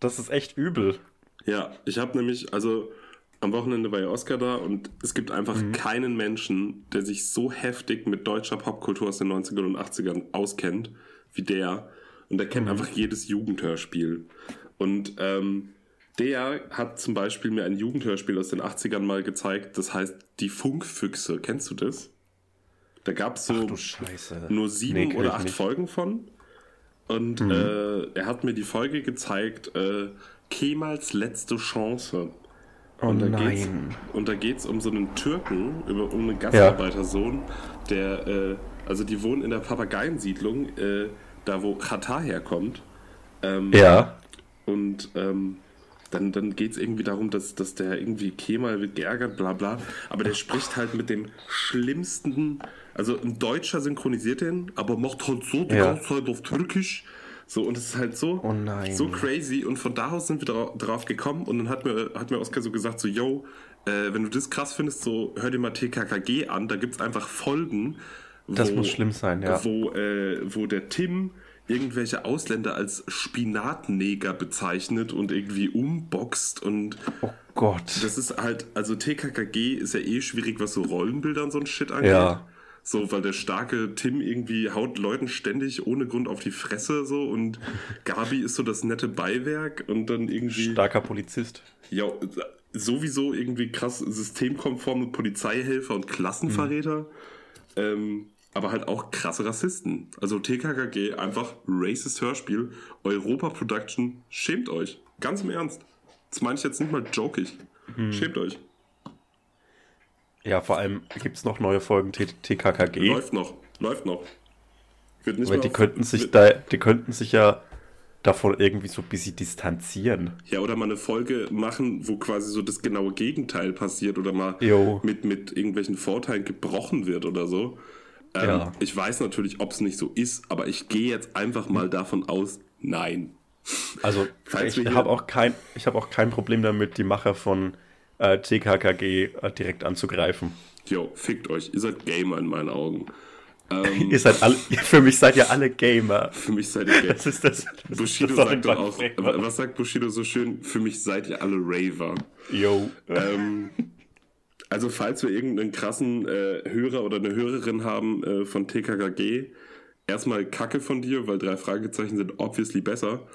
S3: das ist echt übel.
S2: Ja, ich habe nämlich, also am Wochenende war ja Oscar da und es gibt einfach keinen Menschen, der sich so heftig mit deutscher Popkultur aus den 90ern und 80ern auskennt wie der. Und der kennt einfach jedes Jugendhörspiel. Und ähm, der hat zum Beispiel mir ein Jugendhörspiel aus den 80ern mal gezeigt, das heißt Die Funkfüchse. Kennst du das? Da gab es so nur sieben
S3: Nee,
S2: oder acht
S3: nicht.
S2: Folgen von. Und äh, er hat mir die Folge gezeigt, äh, Kemals letzte Chance.
S3: Oh
S2: Und da geht's, und da geht's um so einen Türken, über, um einen Gastarbeitersohn, der, äh, also die wohnen in der Papageiensiedlung, äh, da wo Katar herkommt. Ähm,
S3: Ja.
S2: und ähm, dann, dann geht es irgendwie darum, dass, dass der irgendwie Kemal wird geärgert, bla bla. Aber der spricht halt mit dem schlimmsten. Also ein Deutscher synchronisiert den, aber macht halt so die
S3: Ja.
S2: ganze Zeit auf Türkisch. So, und es ist halt so,
S3: Oh
S2: so crazy. Und von da aus sind wir dra drauf gekommen. Und dann hat mir, hat mir Oskar so gesagt: so, yo, äh, wenn du das krass findest, so hör dir mal TKKG an, da gibt es einfach Folgen.
S3: Das muss schlimm sein, ja.
S2: Wo, äh, wo der Tim irgendwelche Ausländer als Spinatneger bezeichnet und irgendwie umboxt und
S3: Oh Gott.
S2: das ist halt, also TKKG ist ja eh schwierig, was so Rollenbilder und so ein Shit angeht.
S3: Ja.
S2: So, weil der starke Tim irgendwie haut Leuten ständig ohne Grund auf die Fresse so und Gabi ist so das nette Beiwerk und dann irgendwie
S3: Starker Polizist.
S2: ja, sowieso irgendwie krass systemkonforme Polizeihelfer und Klassenverräter. Ähm, aber halt auch krasse Rassisten. Also TKKG, einfach racist Hörspiel. Europa Production, schämt euch. Ganz im Ernst. Das meine ich jetzt nicht mal jokig. Schämt euch.
S3: Ja, vor allem gibt es noch neue Folgen T TKKG.
S2: Läuft noch. Läuft noch. Wird nicht
S3: Aber die
S2: auf-
S3: könnten sich da, die könnten sich ja davon irgendwie so ein bisschen distanzieren.
S2: Ja, oder mal eine Folge machen, wo quasi so das genaue Gegenteil passiert oder mal
S3: Jo.
S2: mit, mit irgendwelchen Vorteilen gebrochen wird oder so. Ähm,
S3: Ja.
S2: Ich weiß natürlich, ob es nicht so ist, aber ich gehe jetzt einfach mal davon aus, nein.
S3: Also
S2: Falls
S3: ich habe auch kein, ich habe auch kein Problem damit, die Macher von äh, TKKG äh, direkt anzugreifen.
S2: Jo, fickt euch. Ihr seid Gamer in meinen Augen. Ähm,
S3: Ihr seid alle, für mich seid ihr alle Gamer.
S2: für mich seid ihr Gamer.
S3: Das ist das. das
S2: Bushido
S3: das
S2: sagt doch auch,
S3: Sprichwort.
S2: was sagt Bushido so schön? Für mich seid ihr alle Raver.
S3: Yo.
S2: Ähm, also falls wir irgendeinen krassen äh, Hörer oder eine Hörerin haben äh, von TKKG, erstmal Kacke von dir, weil drei Fragezeichen sind obviously besser.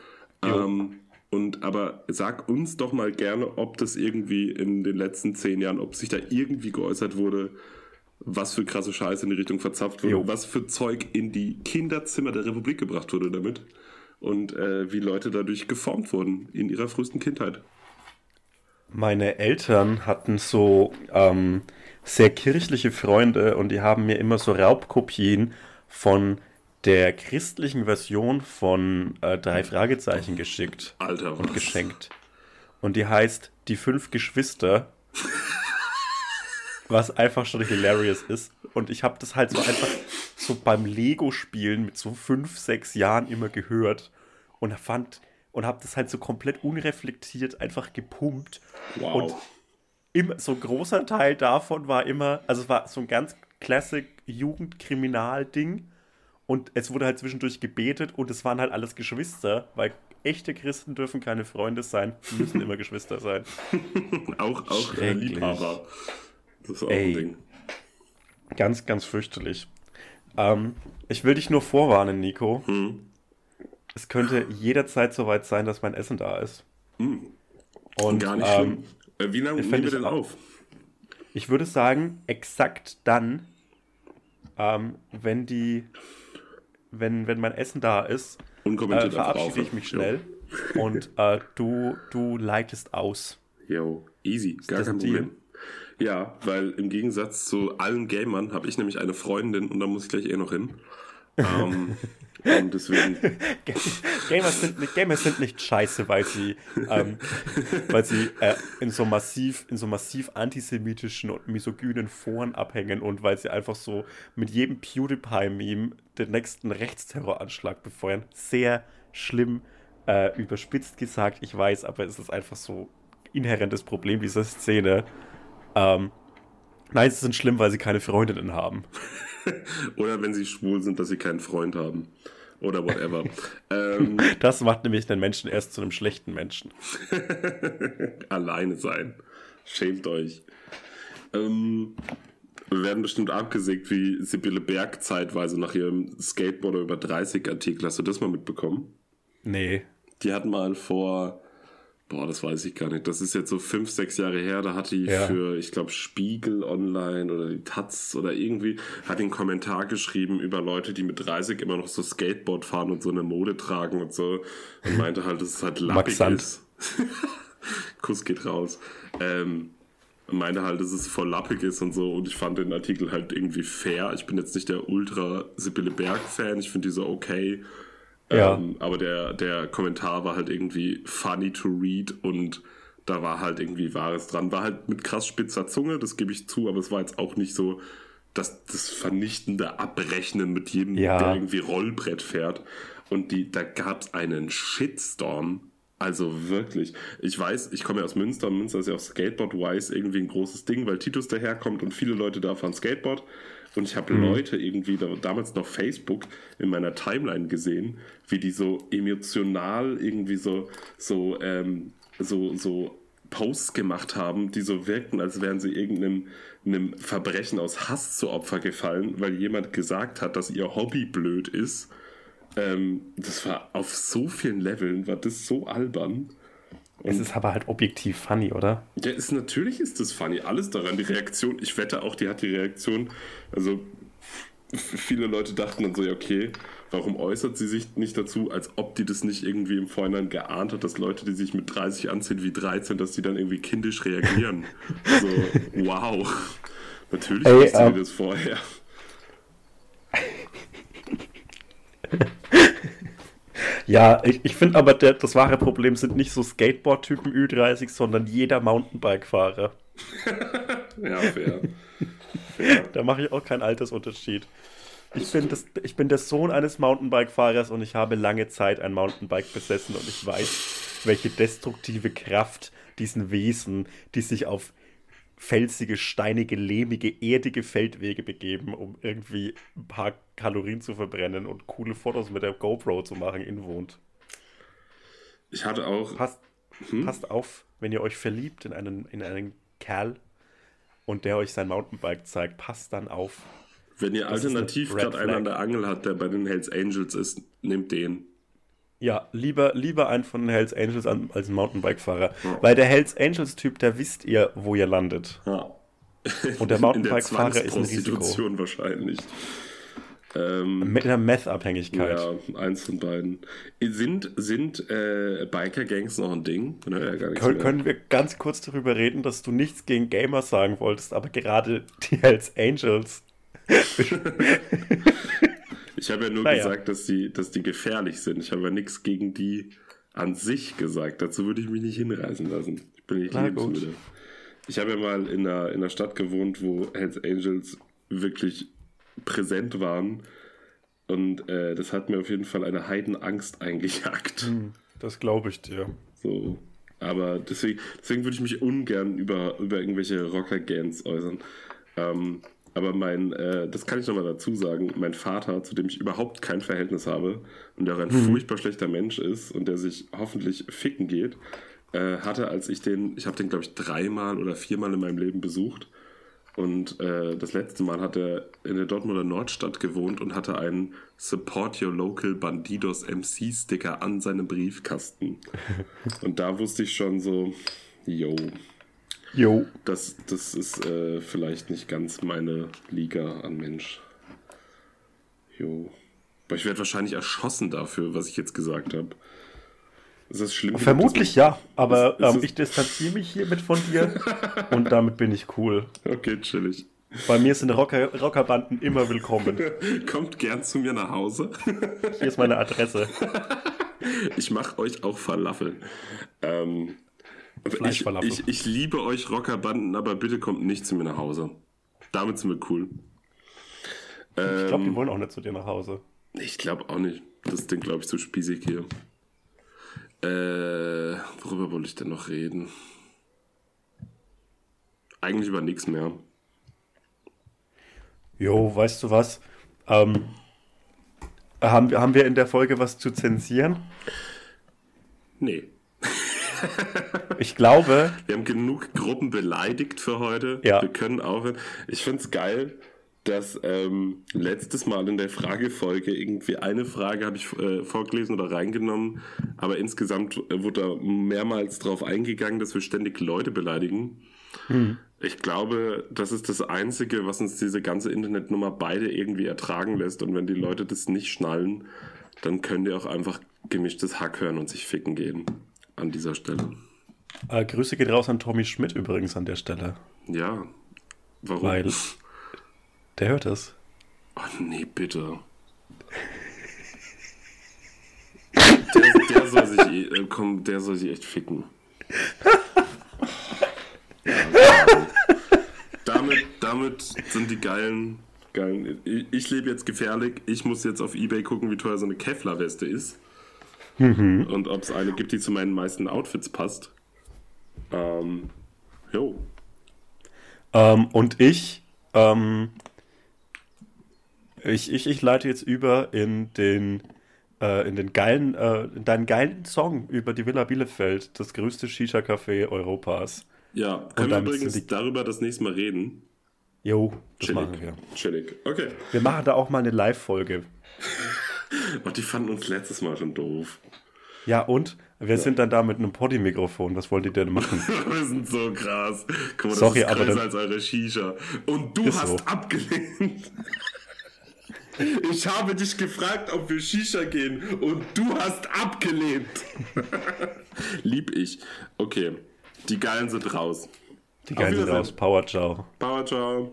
S2: Ähm, und aber sag uns doch mal gerne, ob das irgendwie in den letzten zehn Jahren, ob sich da irgendwie geäußert wurde, was für krasse Scheiße in die Richtung verzapft wurde,
S3: Jo.
S2: was für Zeug in die Kinderzimmer der Republik gebracht wurde damit und äh, wie Leute dadurch geformt wurden in ihrer frühesten Kindheit.
S3: Meine Eltern hatten so ähm, sehr kirchliche Freunde und die haben mir immer so Raubkopien von der christlichen Version von äh, drei Fragezeichen geschickt
S2: Alter,
S3: und geschenkt. Und die heißt Die fünf Geschwister. was einfach schon hilarious ist. Und ich habe das halt so einfach so beim Lego-Spielen mit so fünf, sechs Jahren immer gehört und fand und habe das halt so komplett unreflektiert einfach gepumpt.
S2: Wow.
S3: Und immer, so ein großer Teil davon war immer, also es war so ein ganz Classic Jugendkriminal-Ding. Und es wurde halt zwischendurch gebetet und es waren halt alles Geschwister, weil echte Christen dürfen keine Freunde sein, müssen immer Geschwister sein.
S2: auch auch äh, Liebhaber.
S3: Das ist auch Ey, ein Ding. Ganz, ganz fürchterlich. Ähm, ich will dich nur vorwarnen, Nico. Hm. Es könnte jederzeit soweit sein, dass mein Essen da ist. Hm.
S2: Und, Gar nicht ähm, schlimm. Äh, wie lange nehmen wir denn auf?
S3: Ich würde sagen, exakt dann, ähm, wenn die, wenn, wenn mein Essen da ist, äh, verabschiede ich mich schnell jo. und äh, du, du leitest aus.
S2: Jo, easy, gar kein Problem. Ja, weil im Gegensatz zu allen Gamern habe ich nämlich eine Freundin und da muss ich gleich eh noch hin. ähm, und deswegen.
S3: Gamers sind, Gamers sind nicht scheiße, weil sie, ähm, weil sie äh, in so massiv, in so massiv antisemitischen und misogynen Foren abhängen und weil sie einfach so mit jedem PewDiePie-Meme den nächsten Rechtsterroranschlag befeuern. Sehr schlimm, äh, überspitzt gesagt, ich weiß, aber es ist einfach so inhärentes Problem dieser Szene. Ähm, nein, sie sind schlimm, weil sie keine Freundinnen haben.
S2: Oder wenn sie schwul sind, dass sie keinen Freund haben. Oder whatever.
S3: ähm, das macht nämlich den Menschen erst zu einem schlechten Menschen.
S2: Alleine sein. Schämt euch. Ähm, wir werden bestimmt abgesägt wie Sibylle Berg zeitweise nach ihrem Skateboarder über 30 Artikel. Hast du das mal mitbekommen?
S3: Nee.
S2: Die hat mal vor Boah, das weiß ich gar nicht. Das ist jetzt so fünf, sechs Jahre her. Da hat die ja. für, ich glaube, Spiegel Online oder die Taz oder irgendwie, hat den Kommentar geschrieben über Leute, die mit 30 immer noch so Skateboard fahren und so eine Mode tragen und so. Und meinte halt, dass es halt lappig ist. Kuss geht raus. Ähm, meinte halt, dass es voll lappig ist und so. Und ich fand den Artikel halt irgendwie fair. Ich bin jetzt nicht der Ultra Sibylle Berg-Fan. Ich finde die so okay. Ja. Ähm, aber der, der Kommentar war halt irgendwie funny to read und da war halt irgendwie Wahres dran. War halt mit krass spitzer Zunge, das gebe ich zu, aber es war jetzt auch nicht so das, das vernichtende Abrechnen mit jedem, ja. der irgendwie Rollbrett fährt. Und die, da gab es einen Shitstorm. Also wirklich. Ich weiß, ich komme ja aus Münster und Münster ist ja auch Skateboard-wise irgendwie ein großes Ding, weil Titus daherkommt und viele Leute da fahren Skateboard. Und ich habe mhm. Leute irgendwie, da, damals noch Facebook, in meiner Timeline gesehen, wie die so emotional irgendwie so, so, ähm, so, so Posts gemacht haben, die so wirkten, als wären sie irgendeinem einem Verbrechen aus Hass zu Opfer gefallen, weil jemand gesagt hat, dass ihr Hobby blöd ist. Ähm, das war auf so vielen Leveln, war das so albern.
S3: Es ist aber halt objektiv funny, oder?
S2: Ja, ist, natürlich ist das funny. Alles daran. Die Reaktion, ich wette auch, die hat die Reaktion. Also, viele Leute dachten dann so, ja, okay, warum äußert sie sich nicht dazu, als ob die das nicht irgendwie im Vorhinein geahnt hat, dass Leute, die sich mit 30 anziehen wie 13, dass die dann irgendwie kindisch reagieren. so, wow. Natürlich Ey, wusste ähm, das vorher.
S3: Ja, ich, ich finde aber, der, das wahre Problem sind nicht so Skateboard-Typen Ü30, sondern jeder Mountainbike-Fahrer.
S2: ja, fair.
S3: fair. Da mache ich auch keinen Altersunterschied. Ich bin, das, ich bin der Sohn eines Mountainbike-Fahrers und ich habe lange Zeit ein Mountainbike besessen und ich weiß, welche destruktive Kraft diesen Wesen, die sich auf felsige, steinige, lehmige, erdige Feldwege begeben, um irgendwie ein paar Kalorien zu verbrennen und coole Fotos mit der GoPro zu machen, inwohnt.
S2: Ich hatte auch.
S3: Passt, hm? passt auf, wenn ihr euch verliebt in einen, in einen Kerl und der euch sein Mountainbike zeigt, passt dann auf.
S2: Wenn ihr alternativ gerade einen an der Angel hat, der bei den Hells Angels ist, nehmt den.
S3: Ja, lieber, lieber einen von den Hells Angels als ein Mountainbike-Fahrer. Ja. Weil der Hells Angels-Typ, da wisst ihr, wo ihr landet. Ja. Und der Mountainbike-Fahrer ist ein Risiko.
S2: wahrscheinlich.
S3: Ähm, Mit einer Meth-Abhängigkeit.
S2: Ja, eins von beiden. Sind, sind äh, Biker-Gangs noch ein Ding?
S3: Gar Kön können wir ganz kurz darüber reden, dass du nichts gegen Gamers sagen wolltest, aber gerade die Hells Angels.
S2: Ich habe ja nur naja. gesagt, dass die, dass die gefährlich sind. Ich habe ja nichts gegen die an sich gesagt. Dazu würde ich mich nicht hinreißen lassen. Ich bin nicht lebensmüde. Ich habe ja mal in einer, in einer Stadt gewohnt, wo Hells Angels wirklich präsent waren. Und äh, das hat mir auf jeden Fall eine Heidenangst eingejagt. Hm,
S3: das glaube ich dir.
S2: So. Aber deswegen, deswegen würde ich mich ungern über, über irgendwelche Rocker-Gans äußern. Ähm, aber mein, äh, das kann ich nochmal dazu sagen, mein Vater, zu dem ich überhaupt kein Verhältnis habe und der auch ein mhm. furchtbar schlechter Mensch ist und der sich hoffentlich ficken geht, äh, hatte, als ich den, ich habe den, glaube ich, dreimal oder viermal in meinem Leben besucht. Und äh, das letzte Mal hat er in der Dortmunder Nordstadt gewohnt und hatte einen Support Your Local Bandidos MC Sticker an seinem Briefkasten. und da wusste ich schon so, yo,
S3: Jo.
S2: Das, das ist äh, vielleicht nicht ganz meine Liga an Mensch. Jo. Aber ich werde wahrscheinlich erschossen dafür, was ich jetzt gesagt habe.
S3: Ist das schlimm? Vermutlich ja, aber ist, ist ähm, ich distanziere mich hiermit von dir und damit bin ich cool.
S2: Okay, chillig.
S3: Bei mir sind Rocker, Rockerbanden immer willkommen.
S2: Kommt gern zu mir nach Hause.
S3: Hier ist meine Adresse.
S2: Ich mache euch auch Falafel. Ähm, ich, ich, ich, liebe euch Rockerbanden, aber bitte kommt nicht zu mir nach Hause. Damit sind wir cool.
S3: Ich glaube, die ähm, wollen auch nicht zu dir nach Hause.
S2: Ich glaube auch nicht. Das Ding, glaube ich, zu spießig hier. Äh, worüber wollte ich denn noch reden? Eigentlich über nichts mehr.
S3: Jo, weißt du was? Ähm, haben, haben wir in der Folge was zu zensieren?
S2: Nee.
S3: Ich glaube.
S2: Wir haben genug Gruppen beleidigt für heute.
S3: Ja.
S2: Wir können auch. Ich finde es geil, dass ähm, letztes Mal in der Fragefolge irgendwie eine Frage habe ich äh, vorgelesen oder reingenommen, aber insgesamt wurde da mehrmals drauf eingegangen, dass wir ständig Leute beleidigen. Hm. Ich glaube, das ist das Einzige, was uns diese ganze Internetnummer beide irgendwie ertragen lässt. Und wenn die Leute das nicht schnallen, dann können die auch einfach gemischtes Hack hören und sich ficken gehen an dieser Stelle.
S3: Äh, Grüße geht raus an Tommy Schmidt übrigens an der Stelle.
S2: Ja. Warum?
S3: Weil der hört es.
S2: Ach nee, bitte. der, der, soll sich, äh, komm, der soll sich echt ficken. Ja, damit, damit sind die geilen, geilen. Ich, ich lebe jetzt gefährlich. Ich muss jetzt auf Ebay gucken, wie teuer so eine Kevlar-Weste ist. Mhm. Und ob es eine gibt, die zu meinen meisten Outfits passt. Ähm, jo.
S3: Ähm, und ich, ähm, ich, ich, ich leite jetzt über in den, äh, in den geilen, äh, in deinen geilen Song über die Villa Bielefeld, das größte Shisha-Café Europas.
S2: Ja, können wir übrigens die... darüber das nächste Mal reden?
S3: Jo, das Chillig. machen wir.
S2: Chillig, okay.
S3: Wir machen da auch mal eine Live-Folge.
S2: Und die fanden uns letztes Mal schon doof.
S3: Ja, und? Wir ja. sind dann da mit einem Poddy-Mikrofon. Was wollt ihr denn machen?
S2: wir sind so krass. Guck mal, das
S3: Sorry,
S2: ist
S3: aber
S2: dann, als eure Shisha. Und du hast so. abgelehnt. Ich habe dich gefragt, ob wir Shisha gehen und du hast abgelehnt. Lieb ich. Okay, die Geilen sind raus.
S3: Die Geilen sind raus. Power ciao.
S2: Power ciao.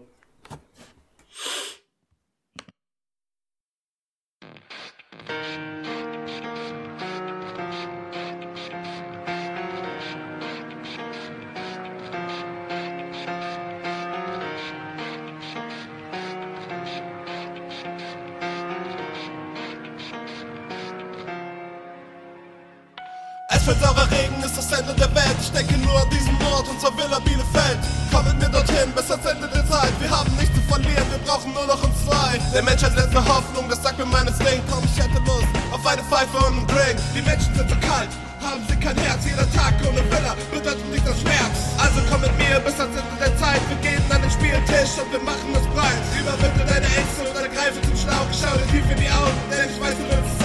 S4: das Ende der Welt. Ich denke nur an diesen Ort, unser Villa Bielefeld. Komm mit mir dorthin, bis ans Ende der Zeit. Wir haben nichts zu verlieren, wir brauchen nur noch uns zwei. Der Mensch hat letzte Hoffnung, das sagt mir meines Ding. Komm, ich hätte Lust auf eine Pfeife und einen Drink. Die Menschen sind so kalt, haben sie kein Herz. Jeder Tag ohne Villa bedeutet nicht das Schmerz. Also komm mit mir bis ans Ende der Zeit. Wir gehen an den Spieltisch und wir machen das breit. Überwinde deine Ängste und deine Greife zum Schlauch. Schau dir tief in die Augen, denn ich weiß, du willst es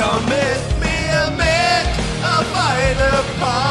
S4: Commit me a man, a fighter pilot.